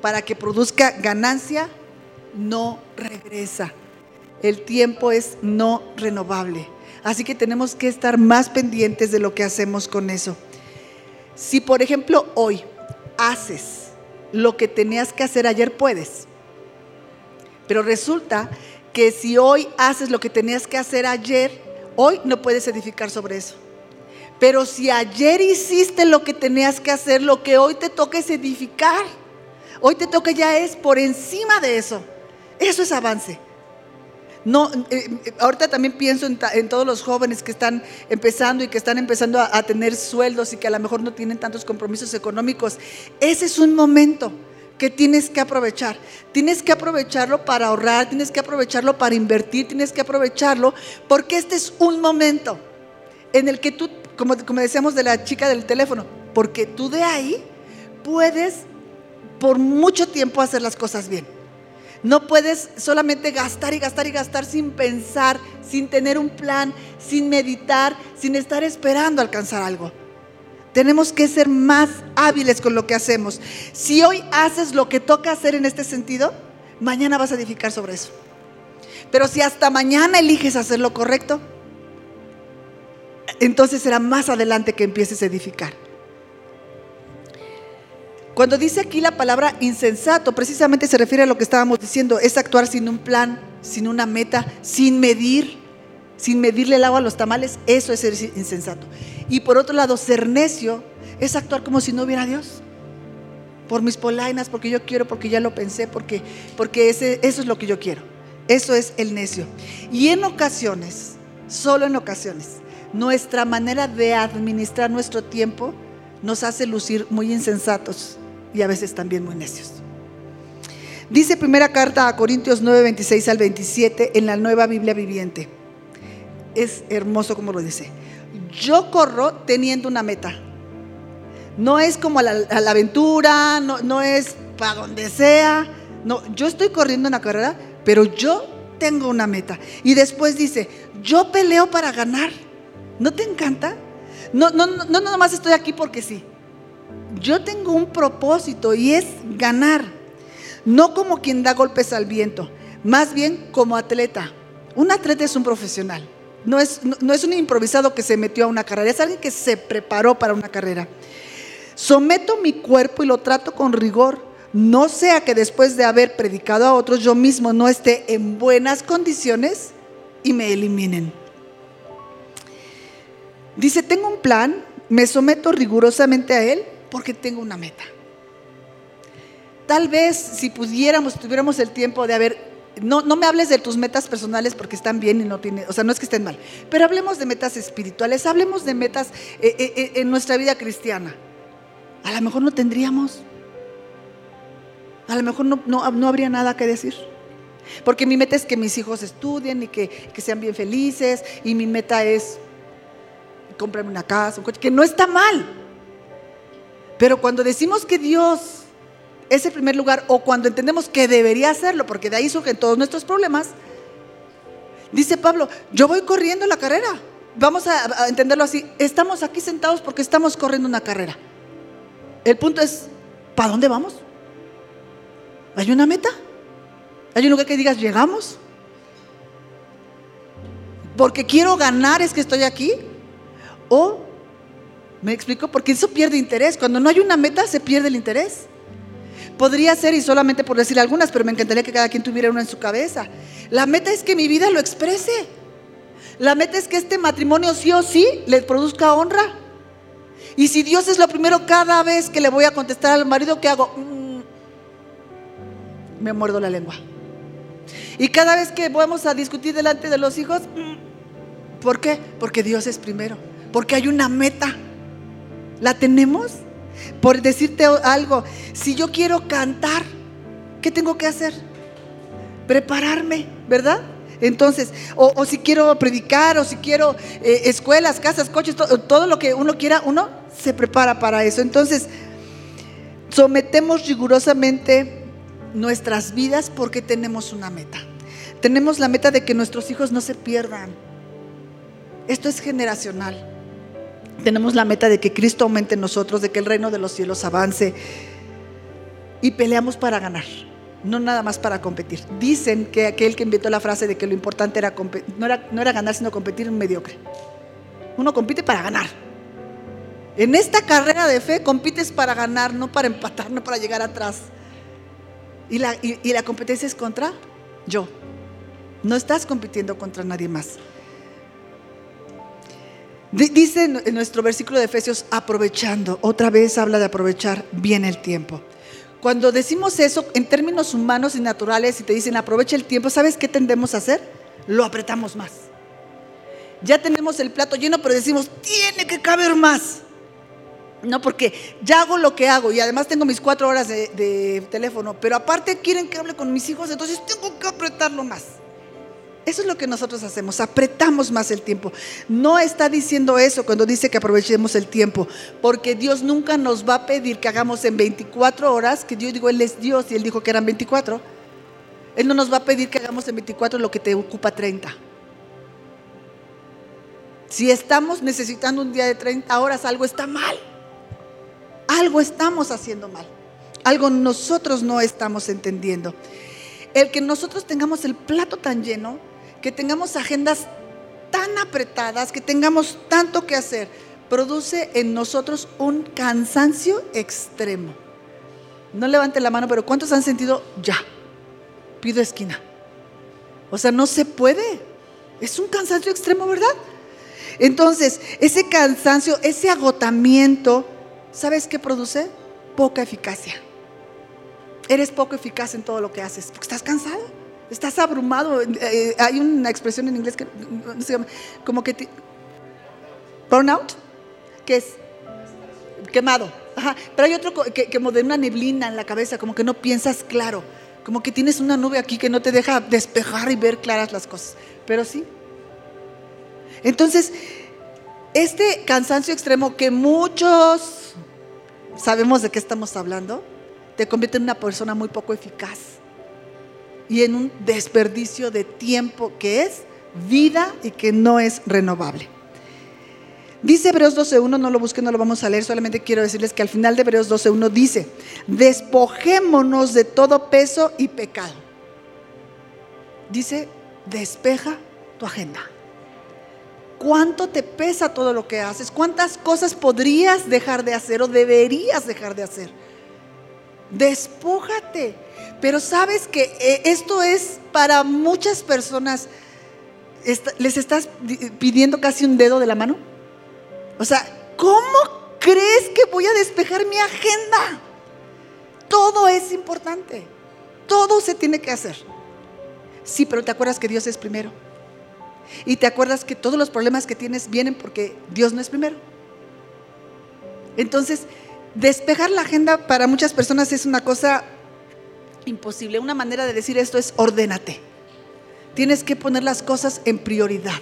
para que produzca ganancia, no regresa. El tiempo es no renovable. Así que tenemos que estar más pendientes de lo que hacemos con eso. Si por ejemplo hoy haces lo que tenías que hacer ayer, puedes. Pero resulta que si hoy haces lo que tenías que hacer ayer, hoy no puedes edificar sobre eso. Pero si ayer hiciste lo que tenías que hacer, lo que hoy te toca es edificar. Hoy te toca ya es por encima de eso. Eso es avance. No, eh, eh, ahorita también pienso en, todos los jóvenes que están empezando y que están empezando a, tener sueldos y que a lo mejor no tienen tantos compromisos económicos. Ese es un momento que tienes que aprovechar. Tienes que aprovecharlo para ahorrar, tienes que aprovecharlo para invertir, tienes que aprovecharlo porque este es un momento en el que tú, como, como decíamos de la chica del teléfono, porque tú de ahí puedes por mucho tiempo hacer las cosas bien. No puedes solamente gastar y gastar y gastar sin pensar, sin tener un plan, sin meditar, sin estar esperando alcanzar algo. Tenemos que ser más hábiles con lo que hacemos. Si hoy haces lo que toca hacer en este sentido, mañana vas a edificar sobre eso. Pero si hasta mañana eliges hacer lo correcto, entonces será más adelante que empieces a edificar. Cuando dice aquí la palabra insensato, precisamente se refiere a lo que estábamos diciendo, es actuar sin un plan, sin una meta, sin medir, sin medirle el agua a los tamales, eso es ser insensato. Y por otro lado, ser necio es actuar como si no hubiera Dios. Por mis polainas, porque yo quiero, porque ya lo pensé, porque, porque ese, eso es lo que yo quiero. Eso es el necio. Y en ocasiones, solo en ocasiones, nuestra manera de administrar nuestro tiempo nos hace lucir muy insensatos y a veces también muy necios. Dice primera carta a Corintios 9, 26 al 27 en la nueva Biblia viviente. Es hermoso como lo dice. Yo corro teniendo una meta. No es como a la, aventura, no, no es para donde sea. No, yo estoy corriendo una carrera, pero yo tengo una meta. Y después dice, yo peleo para ganar. ¿No te encanta? No, no, no, no nomás estoy aquí porque sí. Yo tengo un propósito y es ganar. No como quien da golpes al viento, más bien como atleta. Un atleta es un profesional. No es, no es un improvisado que se metió a una carrera, es alguien que se preparó para una carrera. Someto mi cuerpo y lo trato con rigor. No sea que después de haber predicado a otros yo mismo no esté en buenas condiciones y me eliminen. Dice, tengo un plan, me someto rigurosamente a él porque tengo una meta. Tal vez si pudiéramos, tuviéramos el tiempo de haber, no, no me hables de tus metas personales porque están bien y no tiene, o sea, no es que estén mal, pero hablemos de metas espirituales, hablemos de metas eh, eh, eh, en nuestra vida cristiana. A lo mejor no tendríamos, a lo mejor no, no, habría nada que decir. Porque mi meta es que mis hijos estudien y que, que sean bien felices y mi meta es comprarme una casa, un coche, que no está mal. Pero cuando decimos que Dios es el primer lugar o cuando entendemos que debería hacerlo, porque de ahí surgen todos nuestros problemas, dice Pablo, yo voy corriendo la carrera. Vamos a, entenderlo así, estamos aquí sentados porque estamos corriendo una carrera. El punto es, ¿para dónde vamos? ¿Hay una meta? ¿Hay un lugar que digas, llegamos? Porque quiero ganar es que estoy aquí. O, me explico, porque eso pierde interés. Cuando no hay una meta, se pierde el interés. Podría ser, y solamente por decir algunas, pero me encantaría que cada quien tuviera una en su cabeza. La meta es que mi vida lo exprese. La meta es que este matrimonio sí o sí le produzca honra. Y si Dios es lo primero cada vez que le voy a contestar al marido, ¿qué hago? Mm, me muerdo la lengua. Y cada vez que vamos a discutir delante de los hijos, mm, ¿por qué? Porque Dios es primero porque hay una meta. ¿La tenemos? Por decirte algo, si yo quiero cantar, ¿qué tengo que hacer? Prepararme, ¿verdad? Entonces, o, si quiero predicar, o si quiero eh, escuelas, casas, coches, todo lo que uno quiera, uno se prepara para eso. Entonces, sometemos rigurosamente nuestras vidas porque tenemos una meta. Tenemos la meta de que nuestros hijos no se pierdan. Esto es generacional tenemos la meta de que Cristo aumente en nosotros, de que el reino de los cielos avance. Y peleamos para ganar, no nada más para competir. Dicen que aquel que inventó la frase de que lo importante era, no era, no era ganar, sino competir un mediocre. Uno compite para ganar. En esta carrera de fe compites para ganar, no para empatar, no para llegar atrás. Y la, y la competencia es contra yo. No estás compitiendo contra nadie más. Dice en nuestro versículo de Efesios, aprovechando, otra vez habla de aprovechar bien el tiempo. Cuando decimos eso en términos humanos y naturales y te dicen aprovecha el tiempo, ¿sabes qué tendemos a hacer? Lo apretamos más. Ya tenemos el plato lleno, pero decimos, tiene que caber más. No, porque ya hago lo que hago y además tengo mis cuatro horas de, de teléfono, pero aparte quieren que hable con mis hijos, entonces tengo que apretarlo más. Eso es lo que nosotros hacemos, apretamos más el tiempo. No está diciendo eso cuando dice que aprovechemos el tiempo, porque Dios nunca nos va a pedir que hagamos en 24 horas, que yo digo, Él es Dios y Él dijo que eran 24. Él no nos va a pedir que hagamos en 24 lo que te ocupa 30. Si estamos necesitando un día de 30 horas, algo está mal. Algo estamos haciendo mal. Algo nosotros no estamos entendiendo. El que nosotros tengamos el plato tan lleno que tengamos agendas tan apretadas, que tengamos tanto que hacer, produce en nosotros un cansancio extremo. No levante la mano, pero ¿cuántos han sentido ya? Pido esquina. O sea, no se puede. Es un cansancio extremo, ¿verdad? Entonces, ese cansancio, ese agotamiento, ¿sabes qué produce? Poca eficacia. Eres poco eficaz en todo lo que haces porque estás cansado. Estás abrumado. Eh, hay una expresión en inglés que se llama como que burnout, que es quemado. Pero hay otro que como de una neblina en la cabeza, como que no piensas claro, como que tienes una nube aquí que no te deja despejar y ver claras las cosas. Pero sí. Entonces, este cansancio extremo que muchos sabemos de qué estamos hablando, te convierte en una persona muy poco eficaz y en un desperdicio de tiempo que es vida y que no es renovable. Dice Hebreos 12.1, no lo busquen, no lo vamos a leer, solamente quiero decirles que al final de Hebreos 12.1 dice, despojémonos de todo peso y pecado. Dice, despeja tu agenda. ¿Cuánto te pesa todo lo que haces? ¿Cuántas cosas podrías dejar de hacer o deberías dejar de hacer? Despójate. Pero sabes que eh, esto es para muchas personas, les estás pidiendo casi un dedo de la mano. O sea, ¿cómo crees que voy a despejar mi agenda? Todo es importante. Todo se tiene que hacer. Sí, pero te acuerdas que Dios es primero. Y te acuerdas que todos los problemas que tienes vienen porque Dios no es primero. Entonces, despejar la agenda para muchas personas es una cosa imposible. Una manera de decir esto es ordénate. Tienes que poner las cosas en prioridad.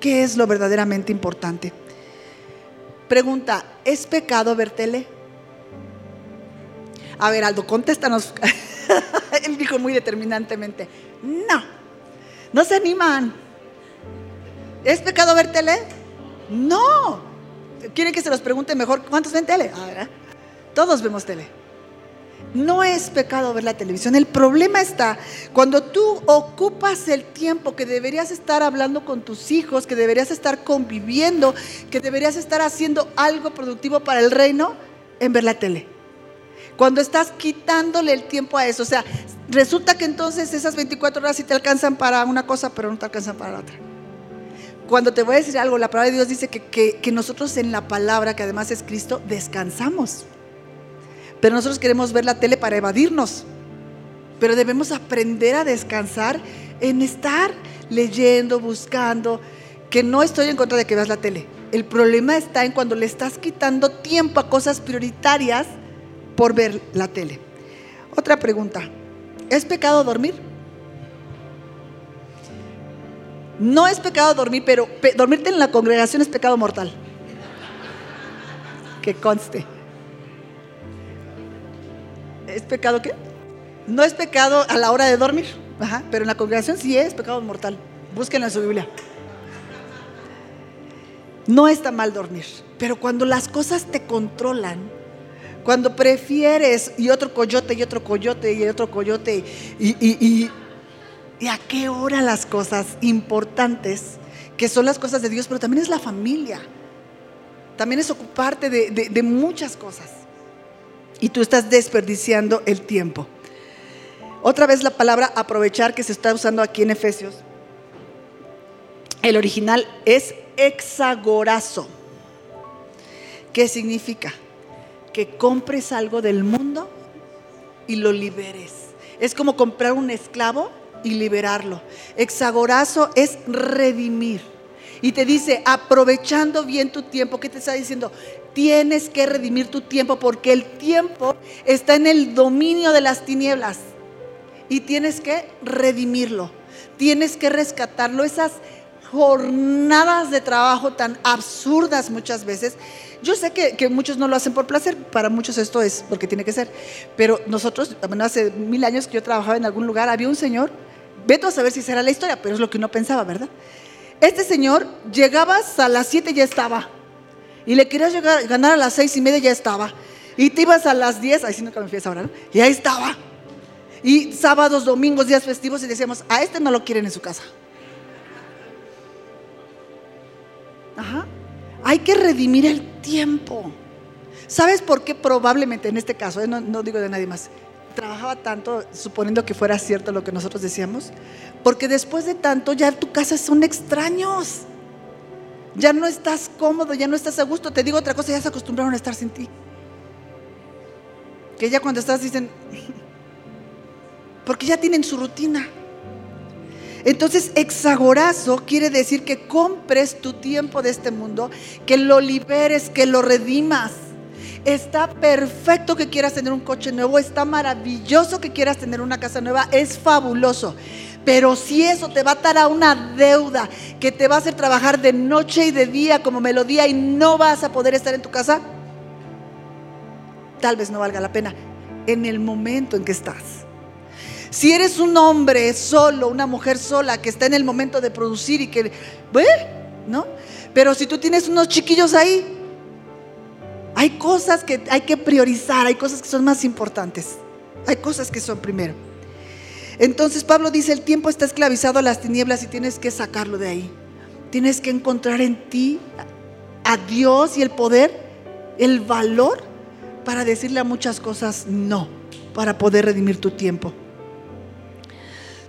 ¿Qué es lo verdaderamente importante? Pregunta, ¿es pecado ver tele? A ver, Aldo, contéstanos. Él dijo muy determinantemente, no, no se animan. ¿Es pecado ver tele? No. ¿Quieren que se los pregunte mejor cuántos ven tele? Ah, Todos vemos tele. No es pecado ver la televisión. El problema está cuando tú ocupas el tiempo que deberías estar hablando con tus hijos, que deberías estar conviviendo, que deberías estar haciendo algo productivo para el reino en ver la tele. Cuando estás quitándole el tiempo a eso. O sea, resulta que entonces esas 24 horas sí te alcanzan para una cosa, pero no te alcanzan para la otra. Cuando te voy a decir algo, la palabra de Dios dice que, que nosotros en la palabra, que además es Cristo, descansamos. Pero nosotros queremos ver la tele para evadirnos. Pero debemos aprender a descansar en estar leyendo, buscando, que no estoy en contra de que veas la tele. El problema está en cuando le estás quitando tiempo a cosas prioritarias por ver la tele. Otra pregunta. ¿Es pecado dormir? No es pecado dormir, pero dormirte en la congregación es pecado mortal. Que conste. ¿Es pecado qué? No es pecado a la hora de dormir, pero en la congregación sí es pecado mortal. Búsquenlo en su Biblia. No está mal dormir, pero cuando las cosas te controlan, cuando prefieres y otro coyote y otro coyote y otro coyote y, a qué hora las cosas importantes, que son las cosas de Dios, pero también es la familia, también es ocuparte de muchas cosas y tú estás desperdiciando el tiempo. Otra vez la palabra aprovechar que se está usando aquí en Efesios. El original es hexagorazo. ¿Qué significa? Que compres algo del mundo y lo liberes. Es como comprar un esclavo y liberarlo. Hexagorazo es redimir. Y te dice, aprovechando bien tu tiempo, ¿qué te está diciendo? Tienes que redimir tu tiempo porque el tiempo está en el dominio de las tinieblas y tienes que redimirlo, tienes que rescatarlo. Esas jornadas de trabajo tan absurdas muchas veces. Yo sé que, muchos no lo hacen por placer, para muchos esto es porque tiene que ser, pero nosotros, bueno, hace mil años que yo trabajaba en algún lugar, había un señor, veto a saber si será la historia, pero es lo que uno pensaba, ¿verdad? Este señor, llegabas a las 7 y ya estaba y le querías llegar, ganar a las seis y media, ya estaba. Y te ibas a las diez, ahí sí nunca me fui a ahora, Y ahí estaba. Y sábados, domingos, días festivos, y decíamos, a este no lo quieren en su casa. Ajá. Hay que redimir el tiempo. ¿Sabes por qué probablemente en este caso, eh, no, no digo de nadie más, trabajaba tanto suponiendo que fuera cierto lo que nosotros decíamos? Porque después de tanto ya tu casa son extraños. Ya no estás cómodo, ya no estás a gusto. Te digo otra cosa, ya se acostumbraron a estar sin ti. Que ya cuando estás dicen, porque ya tienen su rutina. Entonces, exagorazo quiere decir que compres tu tiempo de este mundo, que lo liberes, que lo redimas. Está perfecto que quieras tener un coche nuevo, está maravilloso que quieras tener una casa nueva, es fabuloso. Pero si eso te va a atar a una deuda que te va a hacer trabajar de noche y de día como melodía y no vas a poder estar en tu casa, tal vez no valga la pena en el momento en que estás. Si eres un hombre solo, una mujer sola que está en el momento de producir y que, ¿no? Pero si tú tienes unos chiquillos ahí, hay cosas que hay que priorizar, hay cosas que son más importantes, hay cosas que son primero. Entonces Pablo dice, el tiempo está esclavizado a las tinieblas y tienes que sacarlo de ahí. Tienes que encontrar en ti a Dios y el poder, el valor para decirle a muchas cosas no, para poder redimir tu tiempo.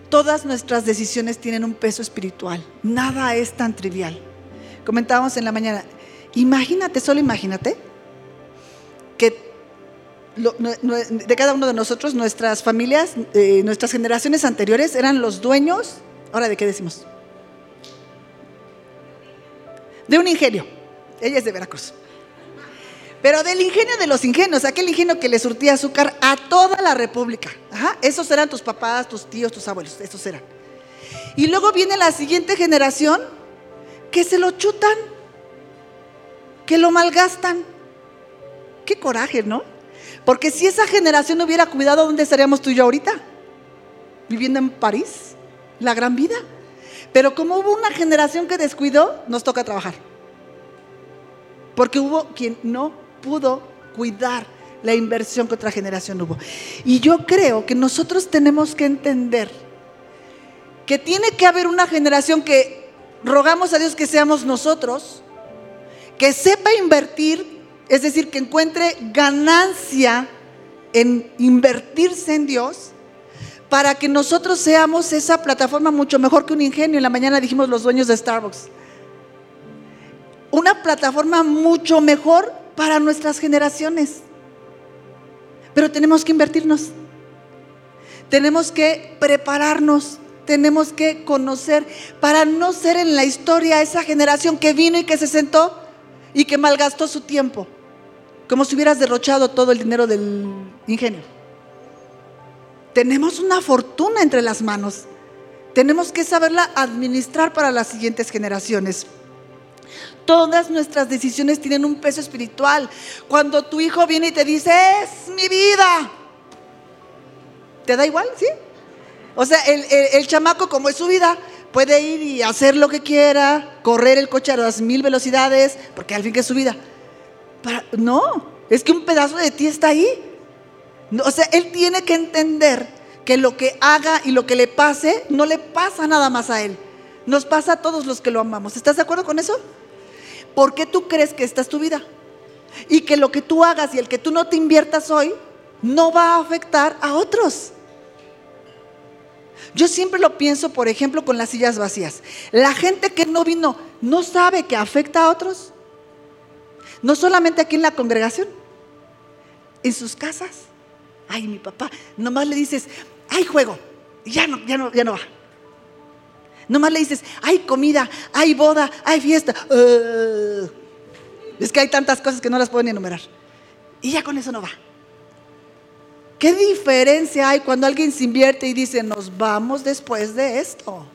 Todas nuestras decisiones tienen un peso espiritual, nada es tan trivial. Comentábamos en la mañana, imagínate, solo imagínate, que de cada uno de nosotros, nuestras familias, eh, nuestras generaciones anteriores eran los dueños, ahora de qué decimos, de un ingenio, ella es de Veracruz. Pero del ingenio de los ingenios, aquel ingenio que le surtía azúcar a toda la república. esos eran tus papás, tus tíos, tus abuelos, esos eran. Y luego viene la siguiente generación que se lo chutan, que lo malgastan. Qué coraje, ¿no? Porque si esa generación hubiera cuidado, ¿dónde estaríamos tú y yo ahorita? Viviendo en París, la gran vida. Pero como hubo una generación que descuidó, nos toca trabajar. Porque hubo quien no pudo cuidar la inversión que otra generación hubo. Y yo creo que nosotros tenemos que entender que tiene que haber una generación que rogamos a Dios que seamos nosotros, que sepa invertir, es decir, que encuentre ganancia en invertirse en Dios, para que nosotros seamos esa plataforma mucho mejor que un ingenio. En la mañana dijimos los dueños de Starbucks. Una plataforma mucho mejor para nuestras generaciones. Pero tenemos que invertirnos. Tenemos que prepararnos. Tenemos que conocer para no ser en la historia esa generación que vino y que se sentó y que malgastó su tiempo. Como si hubieras derrochado todo el dinero del ingenio. Tenemos una fortuna entre las manos. Tenemos que saberla administrar para las siguientes generaciones. Todas nuestras decisiones tienen un peso espiritual. Cuando tu hijo viene y te dice, es mi vida, ¿te da igual? ¿Sí? O sea, el, chamaco, como es su vida, puede ir y hacer lo que quiera, correr el coche a las mil velocidades, porque al fin que es su vida. no, es que un pedazo de ti está ahí. o sea, él tiene que entender que lo que haga y lo que le pase, no le pasa nada más a él. Nos pasa a todos los que lo amamos. ¿Estás de acuerdo con eso? ¿por qué tú crees que esta es tu vida? Y que lo que tú hagas y el que tú no te inviertas hoy no va a afectar a otros. Yo siempre lo pienso, por ejemplo, con las sillas vacías. La gente que no vino no sabe que afecta a otros. No solamente aquí en la congregación, en sus casas. Ay, mi papá, nomás le dices, hay juego, ya no, ya no, ya no va. Nomás le dices, hay comida, hay boda, hay fiesta. Uh, es que hay tantas cosas que no las puedo ni enumerar. Y ya con eso no va. ¿Qué diferencia hay cuando alguien se invierte y dice, nos vamos después de esto?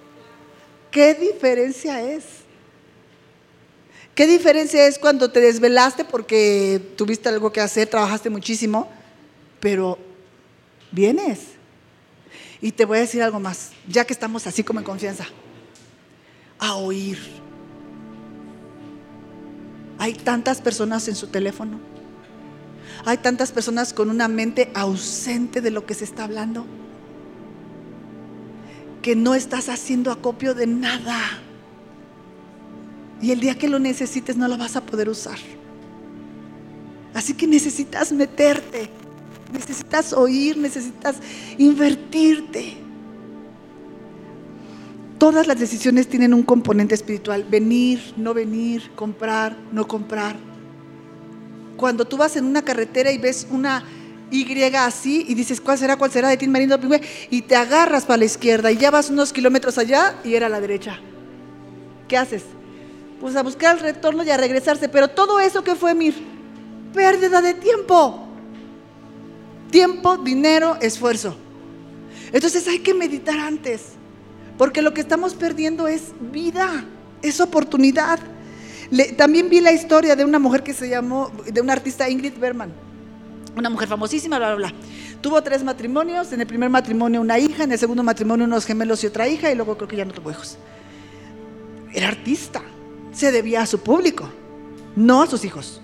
¿Qué diferencia es? ¿Qué diferencia es cuando te desvelaste porque tuviste algo que hacer, trabajaste muchísimo, pero vienes? Y te voy a decir algo más, ya que estamos así como en confianza, a oír. Hay tantas personas en su teléfono. Hay tantas personas con una mente ausente de lo que se está hablando. Que no estás haciendo acopio de nada. Y el día que lo necesites no lo vas a poder usar. Así que necesitas meterte necesitas oír, necesitas invertirte. Todas las decisiones tienen un componente espiritual, venir, no venir, comprar, no comprar. Cuando tú vas en una carretera y ves una Y así y dices, ¿cuál será? ¿Cuál será? De Tin Marino y te agarras para la izquierda y ya vas unos kilómetros allá y era a la derecha. ¿Qué haces? Pues a buscar el retorno y a regresarse. Pero todo eso que fue mi pérdida de tiempo. Tiempo, dinero, esfuerzo. Entonces hay que meditar antes. Porque lo que estamos perdiendo es vida, es oportunidad. También vi la historia de una mujer que se llamó, de una artista Ingrid Berman, una mujer famosísima, bla, bla, bla. Tuvo tres matrimonios, en el primer matrimonio una hija, en el segundo matrimonio unos gemelos y otra hija, y luego creo que ya no tuvo hijos. Era artista, se debía a su público, no a sus hijos.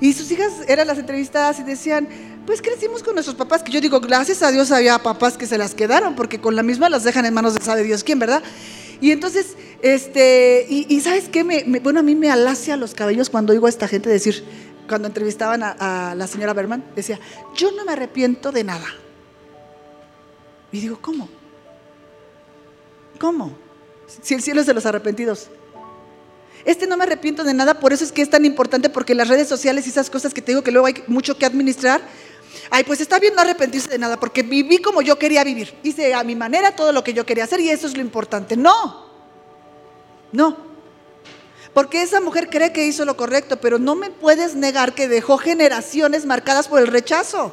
Y sus hijas eran las entrevistadas y decían, pues crecimos con nuestros papás, que yo digo, gracias a Dios había papás que se las quedaron, porque con la misma las dejan en manos de sabe Dios quién, ¿verdad? Y entonces, este, y, ¿sabes qué? Me, bueno, a mí me alacia los cabellos cuando oigo a esta gente decir, cuando entrevistaban a, a la señora Berman, decía, yo no me arrepiento de nada. Y digo, ¿cómo? ¿Cómo? Si el cielo es de los arrepentidos. Este no me arrepiento de nada, por eso es que es tan importante, porque las redes sociales y esas cosas que te digo que luego hay mucho que administrar, ay, pues está bien no arrepentirse de nada, porque viví como yo quería vivir. Hice a mi manera todo lo que yo quería hacer y eso es lo importante. No, no. Porque esa mujer cree que hizo lo correcto, pero no me puedes negar que dejó generaciones marcadas por el rechazo.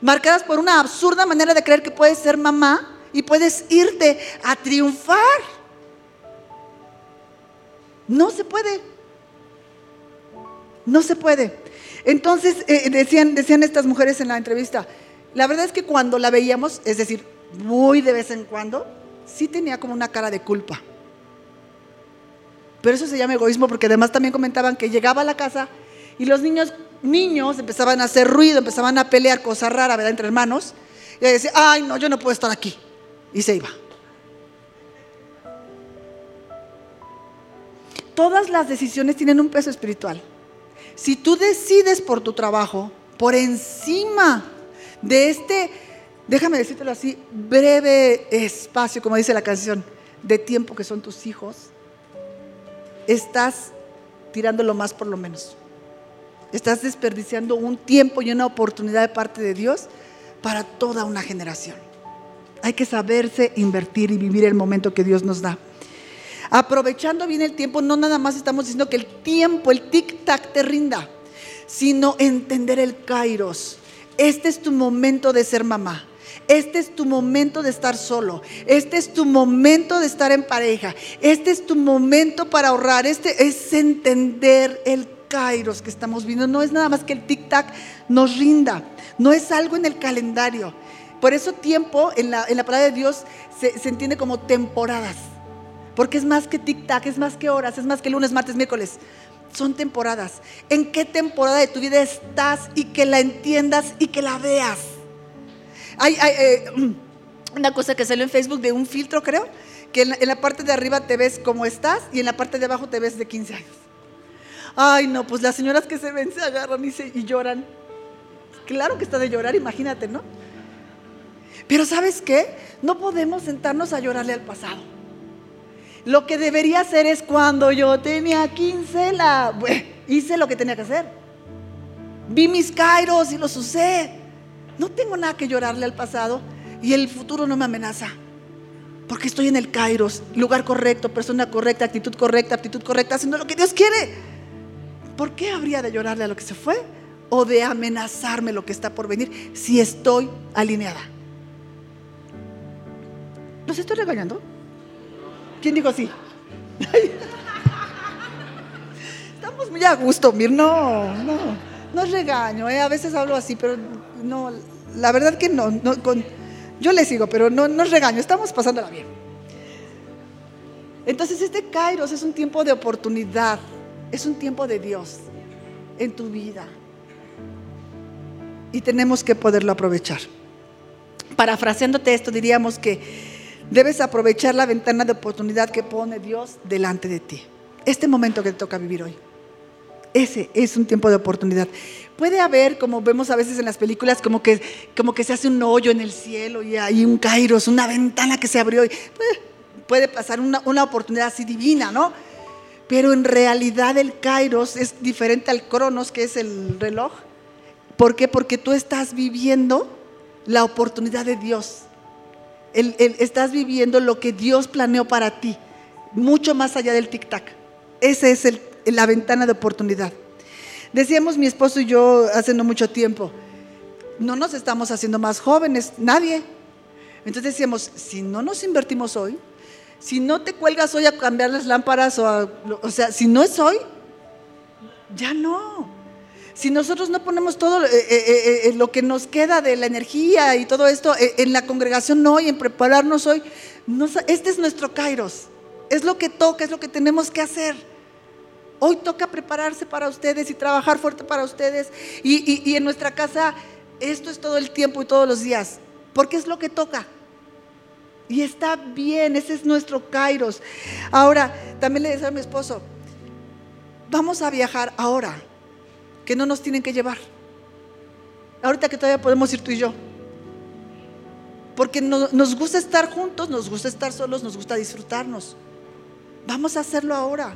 Marcadas por una absurda manera de creer que puedes ser mamá y puedes irte a triunfar. No se puede. No se puede. Entonces, eh, decían, decían estas mujeres en la entrevista, la verdad es que cuando la veíamos, es decir, muy de vez en cuando, sí tenía como una cara de culpa. Pero eso se llama egoísmo porque además también comentaban que llegaba a la casa y los niños, niños empezaban a hacer ruido, empezaban a pelear, cosa rara, ¿verdad? Entre hermanos. Y decía, ay, no, yo no puedo estar aquí. Y se iba. Todas las decisiones tienen un peso espiritual. Si tú decides por tu trabajo, por encima de este, déjame decírtelo así, breve espacio, como dice la canción, de tiempo que son tus hijos, estás tirando lo más por lo menos. Estás desperdiciando un tiempo y una oportunidad de parte de Dios para toda una generación. Hay que saberse invertir y vivir el momento que Dios nos da. Aprovechando bien el tiempo, no nada más estamos diciendo que el tiempo, el tic-tac te rinda, sino entender el kairos. Este es tu momento de ser mamá. Este es tu momento de estar solo. Este es tu momento de estar en pareja. Este es tu momento para ahorrar. Este es entender el kairos que estamos viendo. No es nada más que el tic-tac nos rinda. No es algo en el calendario. Por eso tiempo en la, palabra de Dios se, se entiende como temporadas. Porque es más que tic-tac, es más que horas, es más que lunes, martes, miércoles. Son temporadas. ¿En qué temporada de tu vida estás y que la entiendas y que la veas? Hay, eh, una cosa que salió en Facebook de un filtro, creo, que en la, parte de arriba te ves como estás y en la parte de abajo te ves de 15 años. Ay, no, pues las señoras que se ven se agarran y, y lloran. Claro que está de llorar, imagínate, ¿no? Pero ¿sabes qué? No podemos sentarnos a llorarle al pasado. Lo que debería hacer es cuando yo tenía 15, la, hice lo que tenía que hacer. Vi mis kairos y los usé. No tengo nada que llorarle al pasado y el futuro no me amenaza. Porque estoy en el kairos, lugar correcto, persona correcta, actitud correcta, actitud correcta, haciendo lo que Dios quiere. ¿Por qué habría de llorarle a lo que se fue? O de amenazarme lo que está por venir si estoy alineada. ¿Los estoy regañando? ¿Quién dijo sí? Estamos muy a gusto, Mir. No, no, no es regaño. ¿eh? A veces hablo así, pero no, la verdad que no. yo le sigo, pero no, no es regaño. Estamos pasándola bien. Entonces este Kairos es un tiempo de oportunidad, es un tiempo de Dios en tu vida. Y tenemos que poderlo aprovechar. Parafraseándote esto, diríamos que Debes aprovechar la ventana de oportunidad que pone Dios delante de ti. Este momento que te toca vivir hoy. Ese es un tiempo de oportunidad. Puede haber, como vemos a veces en las películas, como que, como que se hace un hoyo en el cielo y hay un kairos, una ventana que se abrió. Y, pues, puede pasar una, una oportunidad así divina, ¿no? Pero en realidad el kairos es diferente al cronos, que es el reloj. ¿Por qué? Porque tú estás viviendo la oportunidad de Dios. Estás viviendo lo que Dios planeó para ti, mucho más allá del tic-tac. Esa es la ventana de oportunidad. Decíamos mi esposo y yo hace no mucho tiempo, no nos estamos haciendo más jóvenes, nadie. Entonces decíamos, si no nos invertimos hoy, si no te cuelgas hoy a cambiar las lámparas, o, o sea, si no es hoy, ya no. Si nosotros no ponemos todo eh, eh, eh, lo que nos queda de la energía y todo esto en la congregación hoy, en prepararnos hoy, este es nuestro kairos. Es lo que toca, es lo que tenemos que hacer. Hoy toca prepararse para ustedes y trabajar fuerte para ustedes. Y, y en nuestra casa, esto es todo el tiempo y todos los días, porque es lo que toca. Y está bien, ese es nuestro kairos. Ahora, también le decía a mi esposo, vamos a viajar ahora, que no nos tienen que llevar. Ahorita que todavía podemos ir tú y yo. Porque nos gusta estar juntos, nos gusta estar solos, nos gusta disfrutarnos. Vamos a hacerlo ahora.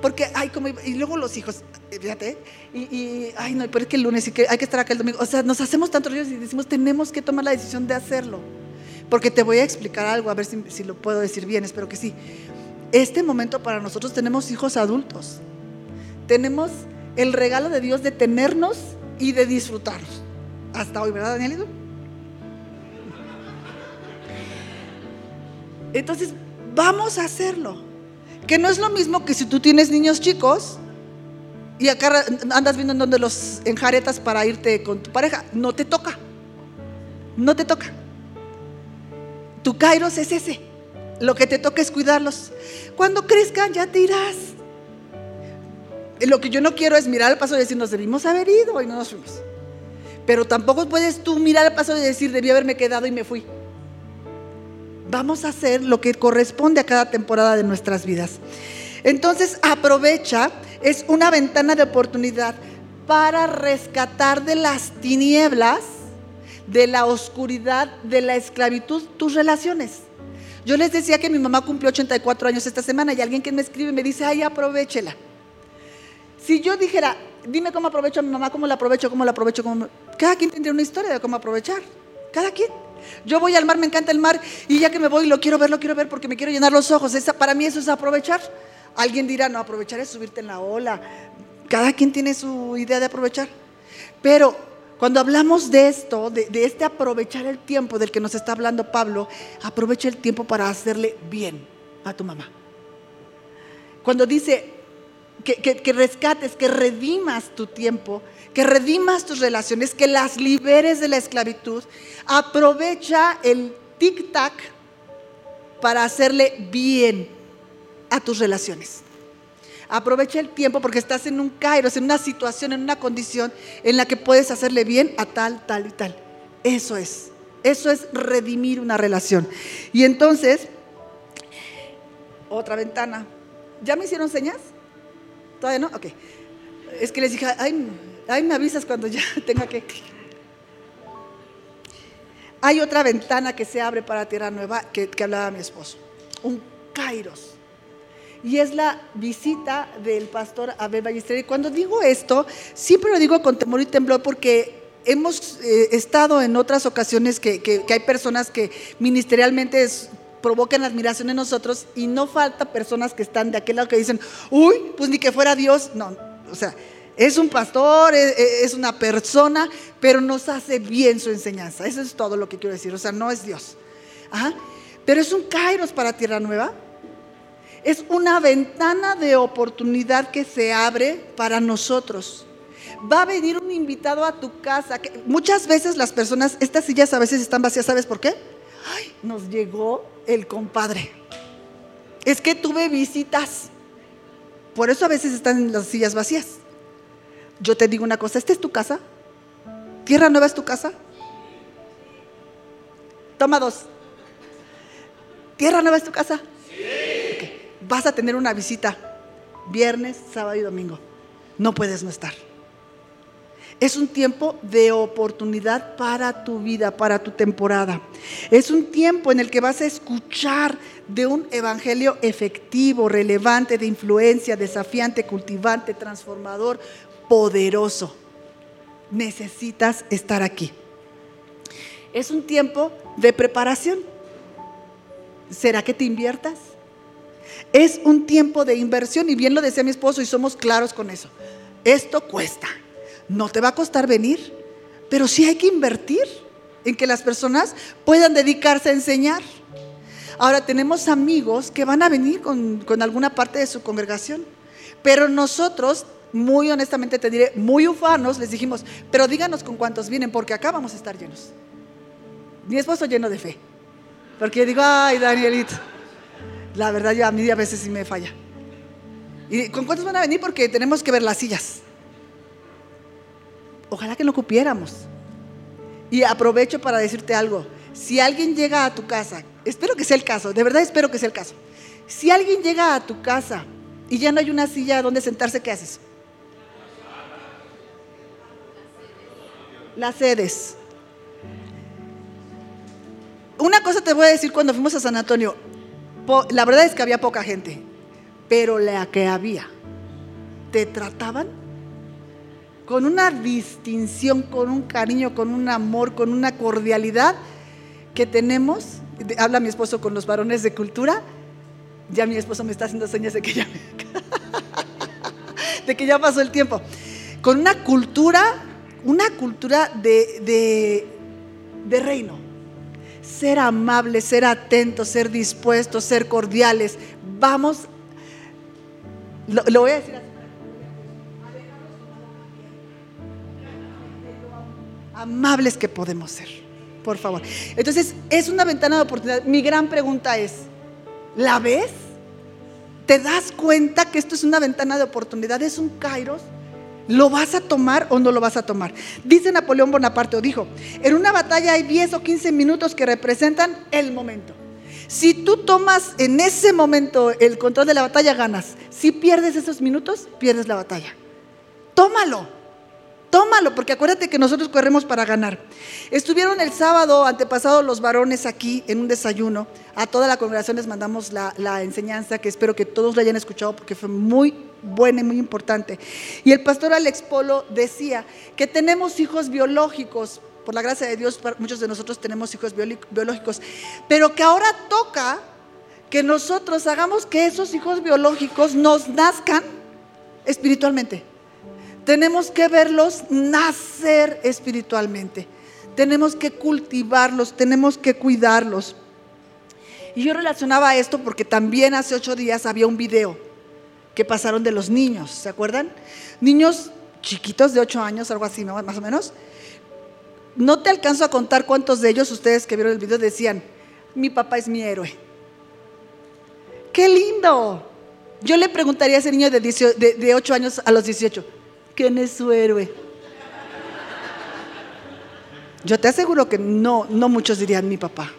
Porque, ay, como, y luego los hijos, eh, fíjate, y, ay, no, pero es que el lunes y que hay que estar acá el domingo. O sea, nos hacemos tantos rollos y decimos, tenemos que tomar la decisión de hacerlo. Porque te voy a explicar algo, a ver si, si lo puedo decir bien, espero que sí. Este momento para nosotros tenemos hijos adultos. Tenemos el regalo de Dios de tenernos y de disfrutarnos. Hasta hoy, ¿verdad, Danielito? Entonces, vamos a hacerlo. Que no es lo mismo que si tú tienes niños chicos y acá andas viendo en donde los enjaretas para irte con tu pareja. No te toca. No te toca. Tu kairos es ese. Lo que te toca es cuidarlos. Cuando crezcan ya te irás. Lo que yo no quiero es mirar al paso y decir, nos debimos haber ido y no nos fuimos. Pero tampoco puedes tú mirar al paso y decir, debí haberme quedado y me fui. Vamos a hacer lo que corresponde a cada temporada de nuestras vidas. Entonces, aprovecha, es una ventana de oportunidad para rescatar de las tinieblas, de la oscuridad, de la esclavitud, tus relaciones. Yo les decía que mi mamá cumplió 84 años esta semana y alguien que me escribe me dice, ay, aprovechela. Si yo dijera, dime cómo aprovecho a mi mamá, cómo la aprovecho, cómo la aprovecho, cómo... cada quien tendría una historia de cómo aprovechar. Cada quien. Yo voy al mar, me encanta el mar y ya que me voy lo quiero ver, lo quiero ver porque me quiero llenar los ojos. para mí eso es aprovechar. Alguien dirá, no, aprovechar es subirte en la ola. Cada quien tiene su idea de aprovechar. Pero cuando hablamos de esto, de, de, este aprovechar el tiempo del que nos está hablando Pablo, aprovecha el tiempo para hacerle bien a tu mamá. Cuando dice, que, rescates, que redimas tu tiempo, que redimas tus relaciones, que las liberes de la esclavitud. Aprovecha el tic-tac para hacerle bien a tus relaciones. Aprovecha el tiempo porque estás en un kairos, en una situación, en una condición en la que puedes hacerle bien a tal, tal y tal. Eso es. Eso es redimir una relación. Y entonces, otra ventana. ¿Ya me hicieron señas? ¿Todavía no? Ok. Es que les dije, ay, me avisas cuando ya tenga que... Hay otra ventana que se abre para Tierra Nueva que, hablaba mi esposo, un Kairos. Y es la visita del pastor Abel Ballester. Y cuando digo esto, siempre lo digo con temor y temblor porque hemos eh, estado en otras ocasiones que, que, hay personas que ministerialmente provocan admiración en nosotros y no falta personas que están de aquel lado que dicen, uy, pues ni que fuera Dios. No, o sea, es un pastor, es, una persona, pero nos hace bien su enseñanza. Eso es todo lo que quiero decir. O sea, no es Dios. Pero es un kairos para Tierra Nueva. Es una ventana de oportunidad que se abre para nosotros. Va a venir un invitado a tu casa. muchas veces las personas, estas sillas a veces están vacías, ¿sabes por qué? Ay, nos llegó el compadre. Es que tuve visitas. Por eso a veces están las sillas vacías. Yo te digo una cosa, ¿esta es tu casa? ¿Tierra Nueva es tu casa? Toma dos. ¿Tierra Nueva es tu casa? Sí. Vas a tener una visita viernes, sábado y domingo. No puedes no estar. Es un tiempo de oportunidad para tu vida, para tu temporada. Es un tiempo en el que vas a escuchar de un evangelio efectivo, relevante, de influencia, desafiante, cultivante, transformador, poderoso. necesitas estar aquí. Es un tiempo de preparación. ¿Será que te inviertas? Es un tiempo de inversión y bien lo decía mi esposo y somos claros con eso. Esto cuesta. No te va a costar venir, pero sí hay que invertir en que las personas puedan dedicarse a enseñar. Ahora tenemos amigos que van a venir con, con alguna parte de su congregación, pero nosotros muy honestamente te diré, muy ufanos, les dijimos, pero díganos con cuántos vienen, porque acá vamos a estar llenos. Mi esposo lleno de fe. Porque yo digo, ay, Danielito, la verdad yo a mí a veces sí me falla. ¿Y con cuántos van a venir? Porque tenemos que ver las sillas. Ojalá que lo cupiéramos. Y aprovecho para decirte algo. Si alguien llega a tu casa, espero que sea el caso, de verdad espero que sea el caso. Si alguien llega a tu casa y ya no hay una silla donde sentarse, ¿qué haces? las sedes. Una cosa te voy a decir cuando fuimos a San Antonio, la verdad es que había poca gente, pero la que había, te trataban con una distinción, con un cariño, con un amor, con una cordialidad que tenemos. Habla mi esposo con los varones de cultura. Ya mi esposo me está haciendo señas de que ya, de que ya pasó el tiempo. Con una cultura una cultura de, reino. Ser amables, ser atentos, ser dispuestos, ser cordiales. Vamos, lo, voy a decir así. Amables que podemos ser, por favor. Entonces, es una ventana de oportunidad. Mi gran pregunta es, ¿la ves? ¿Te das cuenta que esto es una ventana de oportunidad? ¿Es un kairos? ¿Lo vas a tomar o no lo vas a tomar? Dice Napoleón Bonaparte o dijo, en una batalla hay 10 o 15 minutos que representan el momento. Si tú tomas en ese momento el control de la batalla, ganas. Si pierdes esos minutos, pierdes la batalla. Tómalo. Tómalo, porque acuérdate que nosotros corremos para ganar. Estuvieron el sábado antepasado los varones aquí en un desayuno. A toda la congregación les mandamos la, la enseñanza que espero que todos la hayan escuchado porque fue muy buena y muy importante. Y el pastor Alex Polo decía que tenemos hijos biológicos, por la gracia de Dios, muchos de nosotros tenemos hijos biológicos, pero que ahora toca que nosotros hagamos que esos hijos biológicos nos nazcan espiritualmente. Tenemos que verlos nacer espiritualmente. Tenemos que cultivarlos, tenemos que cuidarlos. Y yo relacionaba esto porque también hace ocho días había un video que pasaron de los niños, ¿se acuerdan? Niños chiquitos de 8 años, algo así, más o menos. No te alcanzo a contar cuántos de ellos, ustedes que vieron el video, decían, mi papá es mi héroe. ¡Qué lindo! Yo le preguntaría a ese niño de, 8 años a los 18, ¿quién es su héroe? Yo te aseguro que no, no muchos dirían mi papá.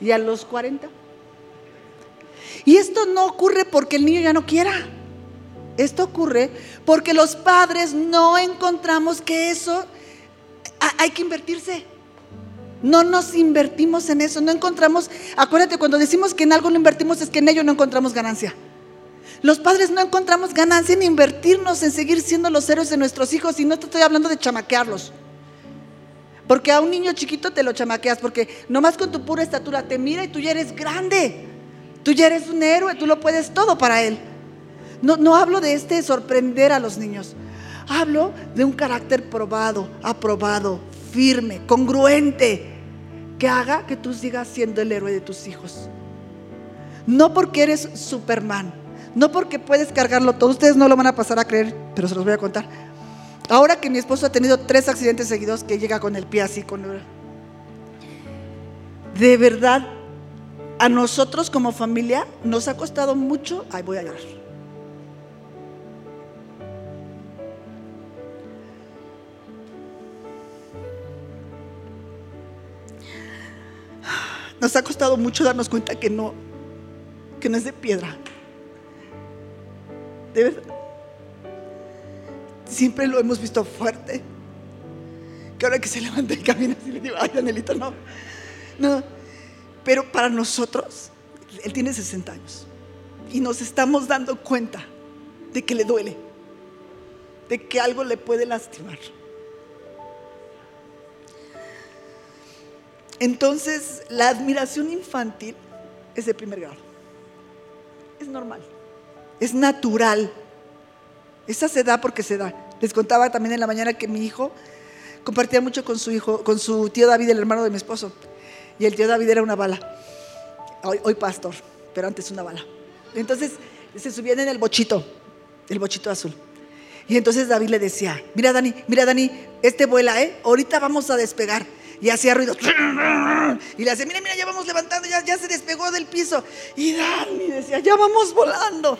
¿Y a los 40? Y esto no ocurre porque el niño ya no quiera. Esto ocurre porque los padres no encontramos que eso hay que invertirse. No nos invertimos en eso, no encontramos, acuérdate, cuando decimos que en algo no invertimos es que en ello no encontramos ganancia. Los padres no encontramos ganancia en invertirnos, en seguir siendo los héroes de nuestros hijos, y no te estoy hablando de chamaquearlos. Porque a un niño chiquito te lo chamaqueas, porque nomás con tu pura estatura te mira y tú ya eres grande. Tú ya eres un héroe, tú lo puedes todo para Él. No, no hablo de este sorprender a los niños. Hablo de un carácter probado, aprobado, firme, congruente, que haga que tú sigas siendo el héroe de tus hijos. No porque eres Superman, no porque puedes cargarlo todo. Ustedes no lo van a pasar a creer, pero se los voy a contar. Ahora que mi esposo ha tenido tres accidentes seguidos, que llega con el pie así, con... De verdad, a nosotros como familia nos ha costado mucho, ay voy a llorar. Nos ha costado mucho darnos cuenta que no, que no es de piedra de verdad. Siempre lo hemos visto fuerte. Que ahora que se levanta y camina, así le digo, ay, Anelita, no. No. Pero para nosotros, él tiene 60 años. Y nos estamos dando cuenta de que le duele. De que algo le puede lastimar. Entonces, la admiración infantil es de primer grado. Es normal. Es natural. Esa se da porque se da. Les contaba también en la mañana que mi hijo compartía mucho con su hijo, con su tío David, el hermano de mi esposo. Y el tío David era una bala. Hoy, pastor, pero antes una bala. Entonces se subían en el bochito, el bochito azul. Y entonces David le decía, mira Dani, mira Dani, este vuela, ¿eh? Ahorita vamos a despegar. Y hacía ruidos. Y le decía, mira, mira, ya vamos levantando, ya, ya se despegó del piso. Y Dani decía, ya vamos volando.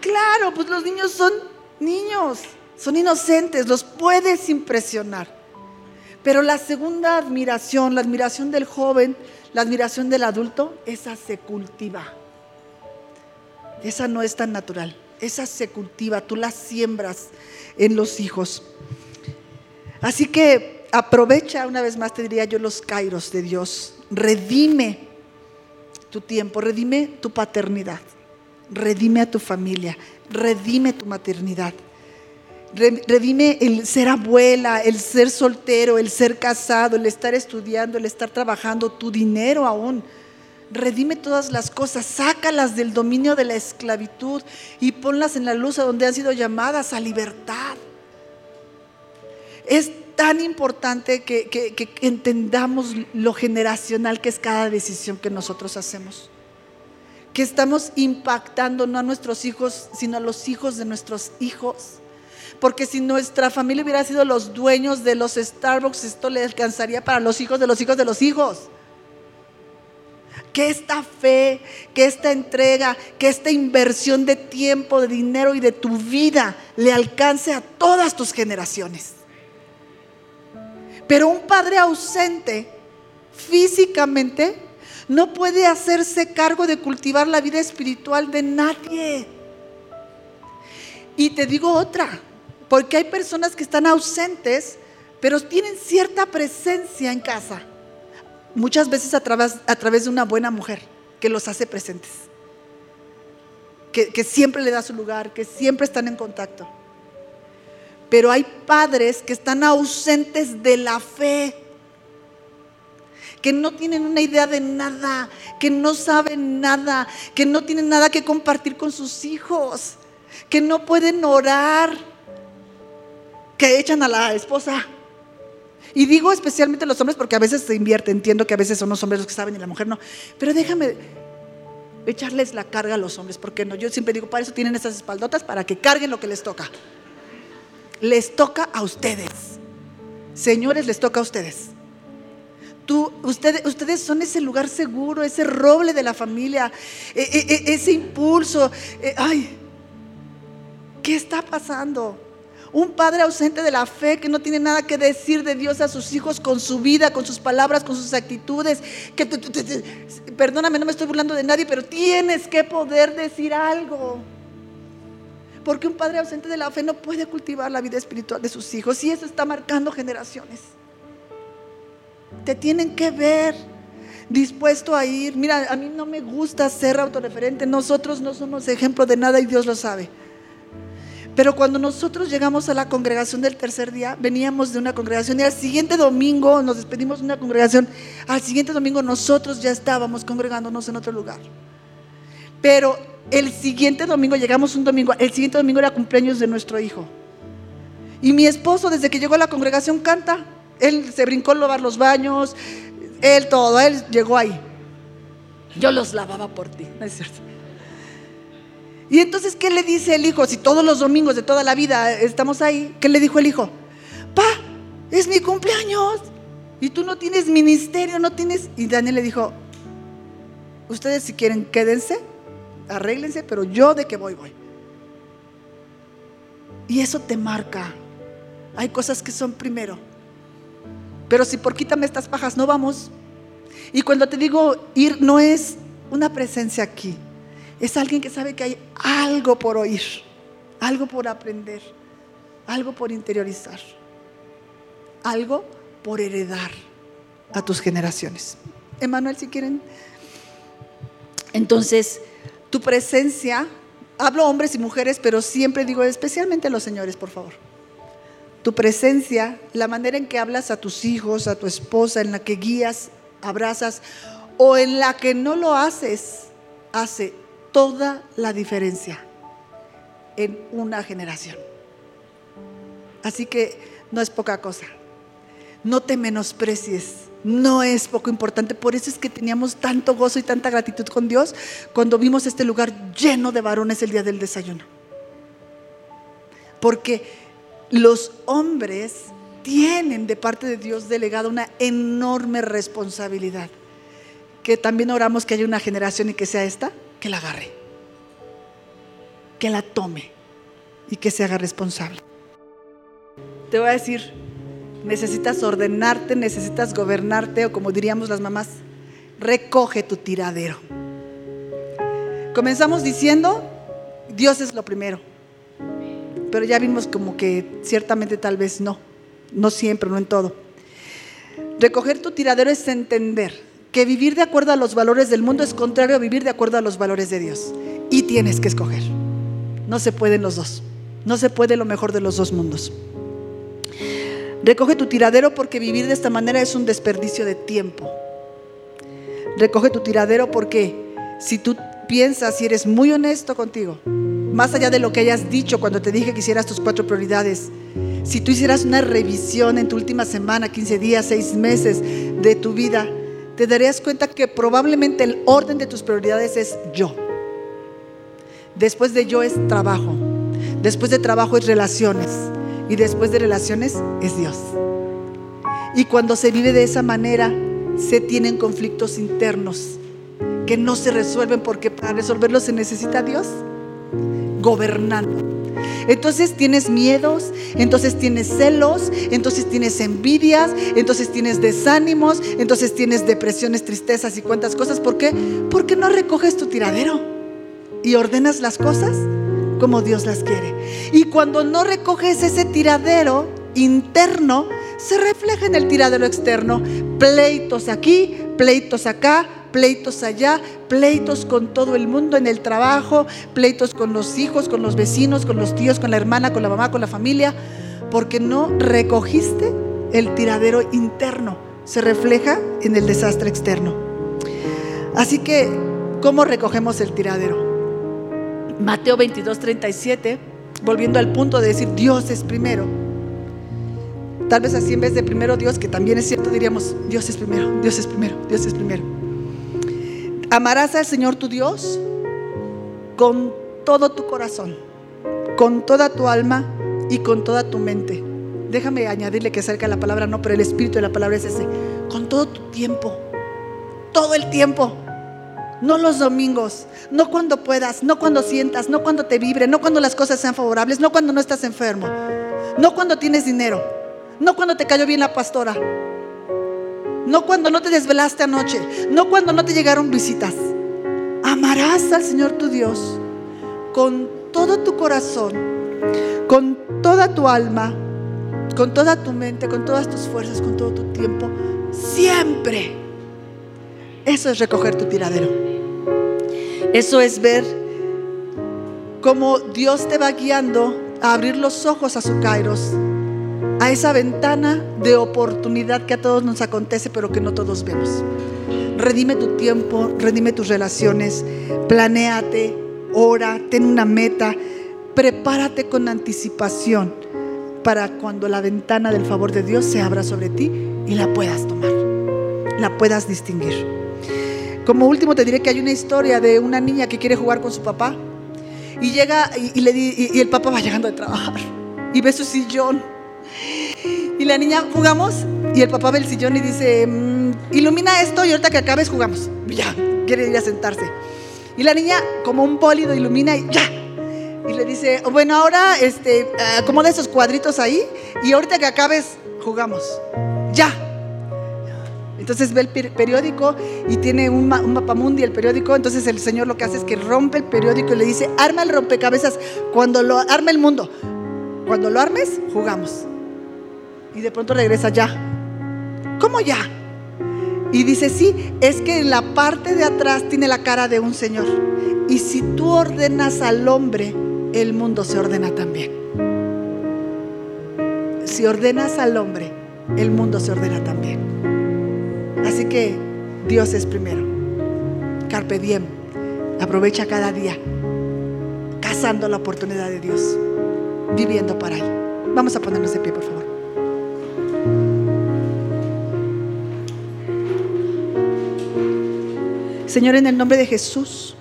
Claro, pues los niños son niños, son inocentes, los puedes impresionar. Pero la segunda admiración, la admiración del joven, la admiración del adulto, esa se cultiva. Esa no es tan natural esa se cultiva, tú la siembras en los hijos. Así que aprovecha, una vez más te diría yo, los kairos de Dios. Redime tu tiempo, redime tu paternidad, redime a tu familia, redime tu maternidad. Redime el ser abuela, el ser soltero, el ser casado, el estar estudiando, el estar trabajando, tu dinero aún redime todas las cosas, sácalas del dominio de la esclavitud y ponlas en la luz a donde han sido llamadas a libertad. Es tan importante que, que, entendamos lo generacional que es cada decisión que nosotros hacemos. Que estamos impactando no a nuestros hijos, sino a los hijos de nuestros hijos. Porque si nuestra familia hubiera sido los dueños de los Starbucks, esto le alcanzaría para los hijos de los hijos de los hijos que esta fe, que esta entrega, que esta inversión de tiempo, de dinero y de tu vida le alcance a todas tus generaciones. Pero un padre ausente físicamente no puede hacerse cargo de cultivar la vida espiritual de nadie. Y te digo otra, porque hay personas que están ausentes, pero tienen cierta presencia en casa muchas veces a través, a través de una buena mujer que los hace presentes, que, que siempre le da su lugar, que siempre están en contacto. Pero hay padres que están ausentes de la fe, que no tienen una idea de nada, que no saben nada, que no tienen nada que compartir con sus hijos, que no pueden orar, que echan a la esposa y digo especialmente los hombres porque a veces se invierte, entiendo que a veces son los hombres los que saben y la mujer no. Pero déjame echarles la carga a los hombres, porque no, yo siempre digo, para eso tienen esas espaldotas, para que carguen lo que les toca. Les toca a ustedes. Señores, les toca a ustedes. Tú, ustedes, son ese lugar seguro, ese roble de la familia, e, e, e, ese impulso. ay, ¿qué está pasando? Un padre ausente de la fe que no tiene nada que decir de Dios a sus hijos con su vida, con sus palabras, con sus actitudes. Que perdóname, no me estoy burlando de nadie, pero tienes que poder decir algo. Porque un padre ausente de la fe no puede cultivar la vida espiritual de sus hijos y eso está marcando generaciones. Te tienen que ver dispuesto a ir. Mira, a mí no me gusta ser autorreferente. Nosotros no somos ejemplo de nada y Dios lo sabe. Pero cuando nosotros llegamos a la congregación del tercer día, veníamos de una congregación y al siguiente domingo nos despedimos de una congregación. Al siguiente domingo nosotros ya estábamos congregándonos en otro lugar. Pero el siguiente domingo, llegamos un domingo, el siguiente domingo era cumpleaños de nuestro hijo. Y mi esposo desde que llegó a la congregación canta. Él se brincó a lavar los baños, él todo, él llegó ahí. Yo los lavaba por ti, ¿no es cierto? Y entonces, ¿qué le dice el hijo? Si todos los domingos de toda la vida estamos ahí, ¿qué le dijo el hijo? Pa, es mi cumpleaños. Y tú no tienes ministerio, no tienes... Y Daniel le dijo, ustedes si quieren quédense, arréglense, pero yo de que voy, voy. Y eso te marca. Hay cosas que son primero. Pero si por quítame estas pajas no vamos. Y cuando te digo ir, no es una presencia aquí es alguien que sabe que hay algo por oír, algo por aprender, algo por interiorizar, algo por heredar a tus generaciones. Emanuel, si quieren. Entonces, tu presencia, hablo hombres y mujeres, pero siempre digo especialmente a los señores, por favor. Tu presencia, la manera en que hablas a tus hijos, a tu esposa, en la que guías, abrazas o en la que no lo haces, hace toda la diferencia en una generación. Así que no es poca cosa. No te menosprecies. No es poco importante. Por eso es que teníamos tanto gozo y tanta gratitud con Dios cuando vimos este lugar lleno de varones el día del desayuno. Porque los hombres tienen de parte de Dios delegado una enorme responsabilidad. Que también oramos que haya una generación y que sea esta, que la agarre, que la tome y que se haga responsable. Te voy a decir, necesitas ordenarte, necesitas gobernarte o como diríamos las mamás, recoge tu tiradero. Comenzamos diciendo, Dios es lo primero, pero ya vimos como que ciertamente tal vez no, no siempre, no en todo. Recoger tu tiradero es entender que vivir de acuerdo a los valores del mundo es contrario a vivir de acuerdo a los valores de Dios. Y tienes que escoger. No se pueden los dos. No se puede lo mejor de los dos mundos. Recoge tu tiradero porque vivir de esta manera es un desperdicio de tiempo. Recoge tu tiradero porque si tú piensas y eres muy honesto contigo, más allá de lo que hayas dicho cuando te dije que hicieras tus cuatro prioridades, si tú hicieras una revisión en tu última semana, 15 días, 6 meses de tu vida, te darías cuenta que probablemente el orden de tus prioridades es yo. Después de yo es trabajo. Después de trabajo es relaciones. Y después de relaciones es Dios. Y cuando se vive de esa manera, se tienen conflictos internos que no se resuelven porque para resolverlos se necesita Dios gobernando. Entonces tienes miedos, entonces tienes celos, entonces tienes envidias, entonces tienes desánimos, entonces tienes depresiones, tristezas y cuantas cosas. ¿Por qué? Porque no recoges tu tiradero y ordenas las cosas como Dios las quiere. Y cuando no recoges ese tiradero interno, se refleja en el tiradero externo. Pleitos aquí, pleitos acá, pleitos allá, pleitos con todo el mundo en el trabajo, pleitos con los hijos, con los vecinos, con los tíos, con la hermana, con la mamá, con la familia, porque no recogiste el tiradero interno. Se refleja en el desastre externo. Así que, ¿cómo recogemos el tiradero? Mateo 22, 37, volviendo al punto de decir Dios es primero. Tal vez así en vez de primero Dios, que también es cierto, diríamos Dios es primero, Dios es primero, Dios es primero. Amarás al Señor tu Dios con todo tu corazón, con toda tu alma y con toda tu mente. Déjame añadirle que cerca la palabra no, pero el espíritu de la palabra es ese. Con todo tu tiempo, todo el tiempo. No los domingos, no cuando puedas, no cuando sientas, no cuando te vibre, no cuando las cosas sean favorables, no cuando no estás enfermo, no cuando tienes dinero, no cuando te cayó bien la pastora, no cuando no te desvelaste anoche, no cuando no te llegaron visitas. Amarás al Señor tu Dios con todo tu corazón, con toda tu alma, con toda tu mente, con todas tus fuerzas, con todo tu tiempo, siempre. Eso es recoger tu tiradero. Eso es ver cómo Dios te va guiando a abrir los ojos a su kairos a esa ventana de oportunidad que a todos nos acontece, pero que no todos vemos. Redime tu tiempo, redime tus relaciones, planéate, ora, ten una meta, prepárate con anticipación para cuando la ventana del favor de Dios se abra sobre ti y la puedas tomar, la puedas distinguir. Como último te diré que hay una historia de una niña que quiere jugar con su papá y llega y, el papá va llegando de trabajar y ve su sillón y la niña, jugamos. Y el papá ve el sillón y dice, mm, ilumina esto y ahorita que acabes jugamos. Ya, quiere ir a sentarse. Y la niña, como un bólido, ilumina y ya. Y le dice, bueno, ahora este, acomoda esos cuadritos ahí y ahorita que acabes jugamos. Ya. Entonces ve el periódico y tiene un, un mapamundi el periódico. Entonces el Señor lo que hace es que rompe el periódico y le dice, arma el rompecabezas cuando lo arme el mundo. Cuando lo armes, jugamos y de pronto regresa ya. ¿Cómo ya? Y dice, sí, es que en la parte de atrás tiene la cara de un Señor. Y si tú ordenas al hombre, el mundo se ordena también. si ordenas al hombre, el mundo se ordena también. Así que Dios es primero. Carpe diem. Aprovecha cada día cazando la oportunidad de Dios, viviendo para Él. Vamos a ponernos de pie, por favor. Señor, en el nombre de Jesús,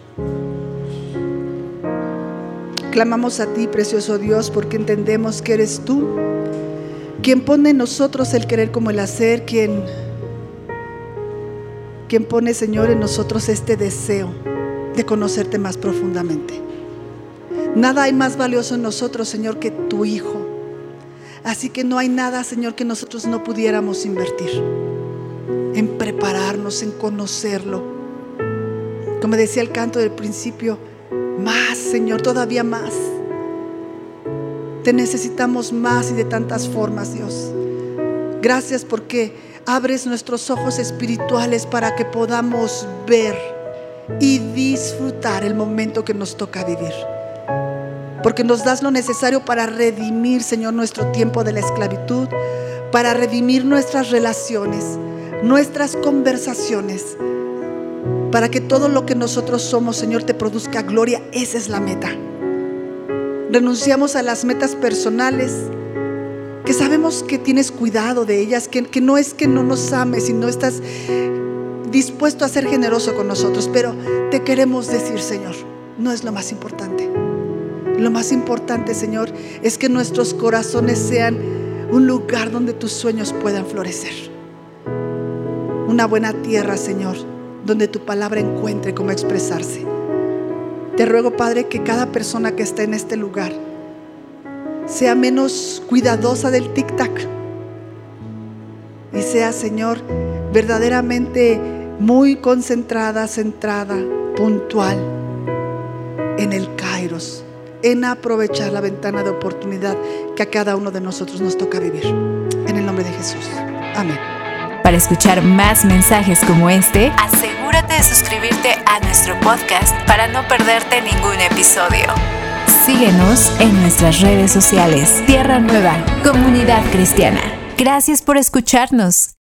clamamos a ti, precioso Dios, porque entendemos que eres tú quien pone en nosotros el querer como el hacer, quien, quien pone, Señor, en nosotros este deseo de conocerte más profundamente. Nada hay más valioso en nosotros, Señor, que tu Hijo. Así que no hay nada, Señor, que nosotros no pudiéramos invertir en prepararnos, en conocerlo como decía el canto del principio, más, Señor, todavía más. Te necesitamos más y de tantas formas, Dios. Gracias porque abres nuestros ojos espirituales para que podamos ver y disfrutar el momento que nos toca vivir. Porque nos das lo necesario para redimir, Señor, nuestro tiempo de la esclavitud, para redimir nuestras relaciones, nuestras conversaciones, para que todo lo que nosotros somos, Señor, te produzca gloria. Esa es la meta. Renunciamos a las metas personales, que sabemos que tienes cuidado de ellas, que, que no es que no nos ames y no estás dispuesto a ser generoso con nosotros, pero te queremos decir, Señor, no es lo más importante. Lo más importante, Señor, es que nuestros corazones sean un lugar donde tus sueños puedan florecer. Una buena tierra, Señor, donde tu palabra encuentre cómo expresarse. Te ruego, Padre, que cada persona que está en este lugar sea menos cuidadosa del tic-tac y sea, Señor, verdaderamente muy concentrada, centrada, puntual en el Kairos, en aprovechar la ventana de oportunidad que a cada uno de nosotros nos toca vivir. En el nombre de Jesús. Amén. Para escuchar más mensajes como este, asegúrate de suscribirte a nuestro podcast para no perderte ningún episodio. Síguenos en nuestras redes sociales. Tierra Nueva, Comunidad Cristiana. Gracias por escucharnos.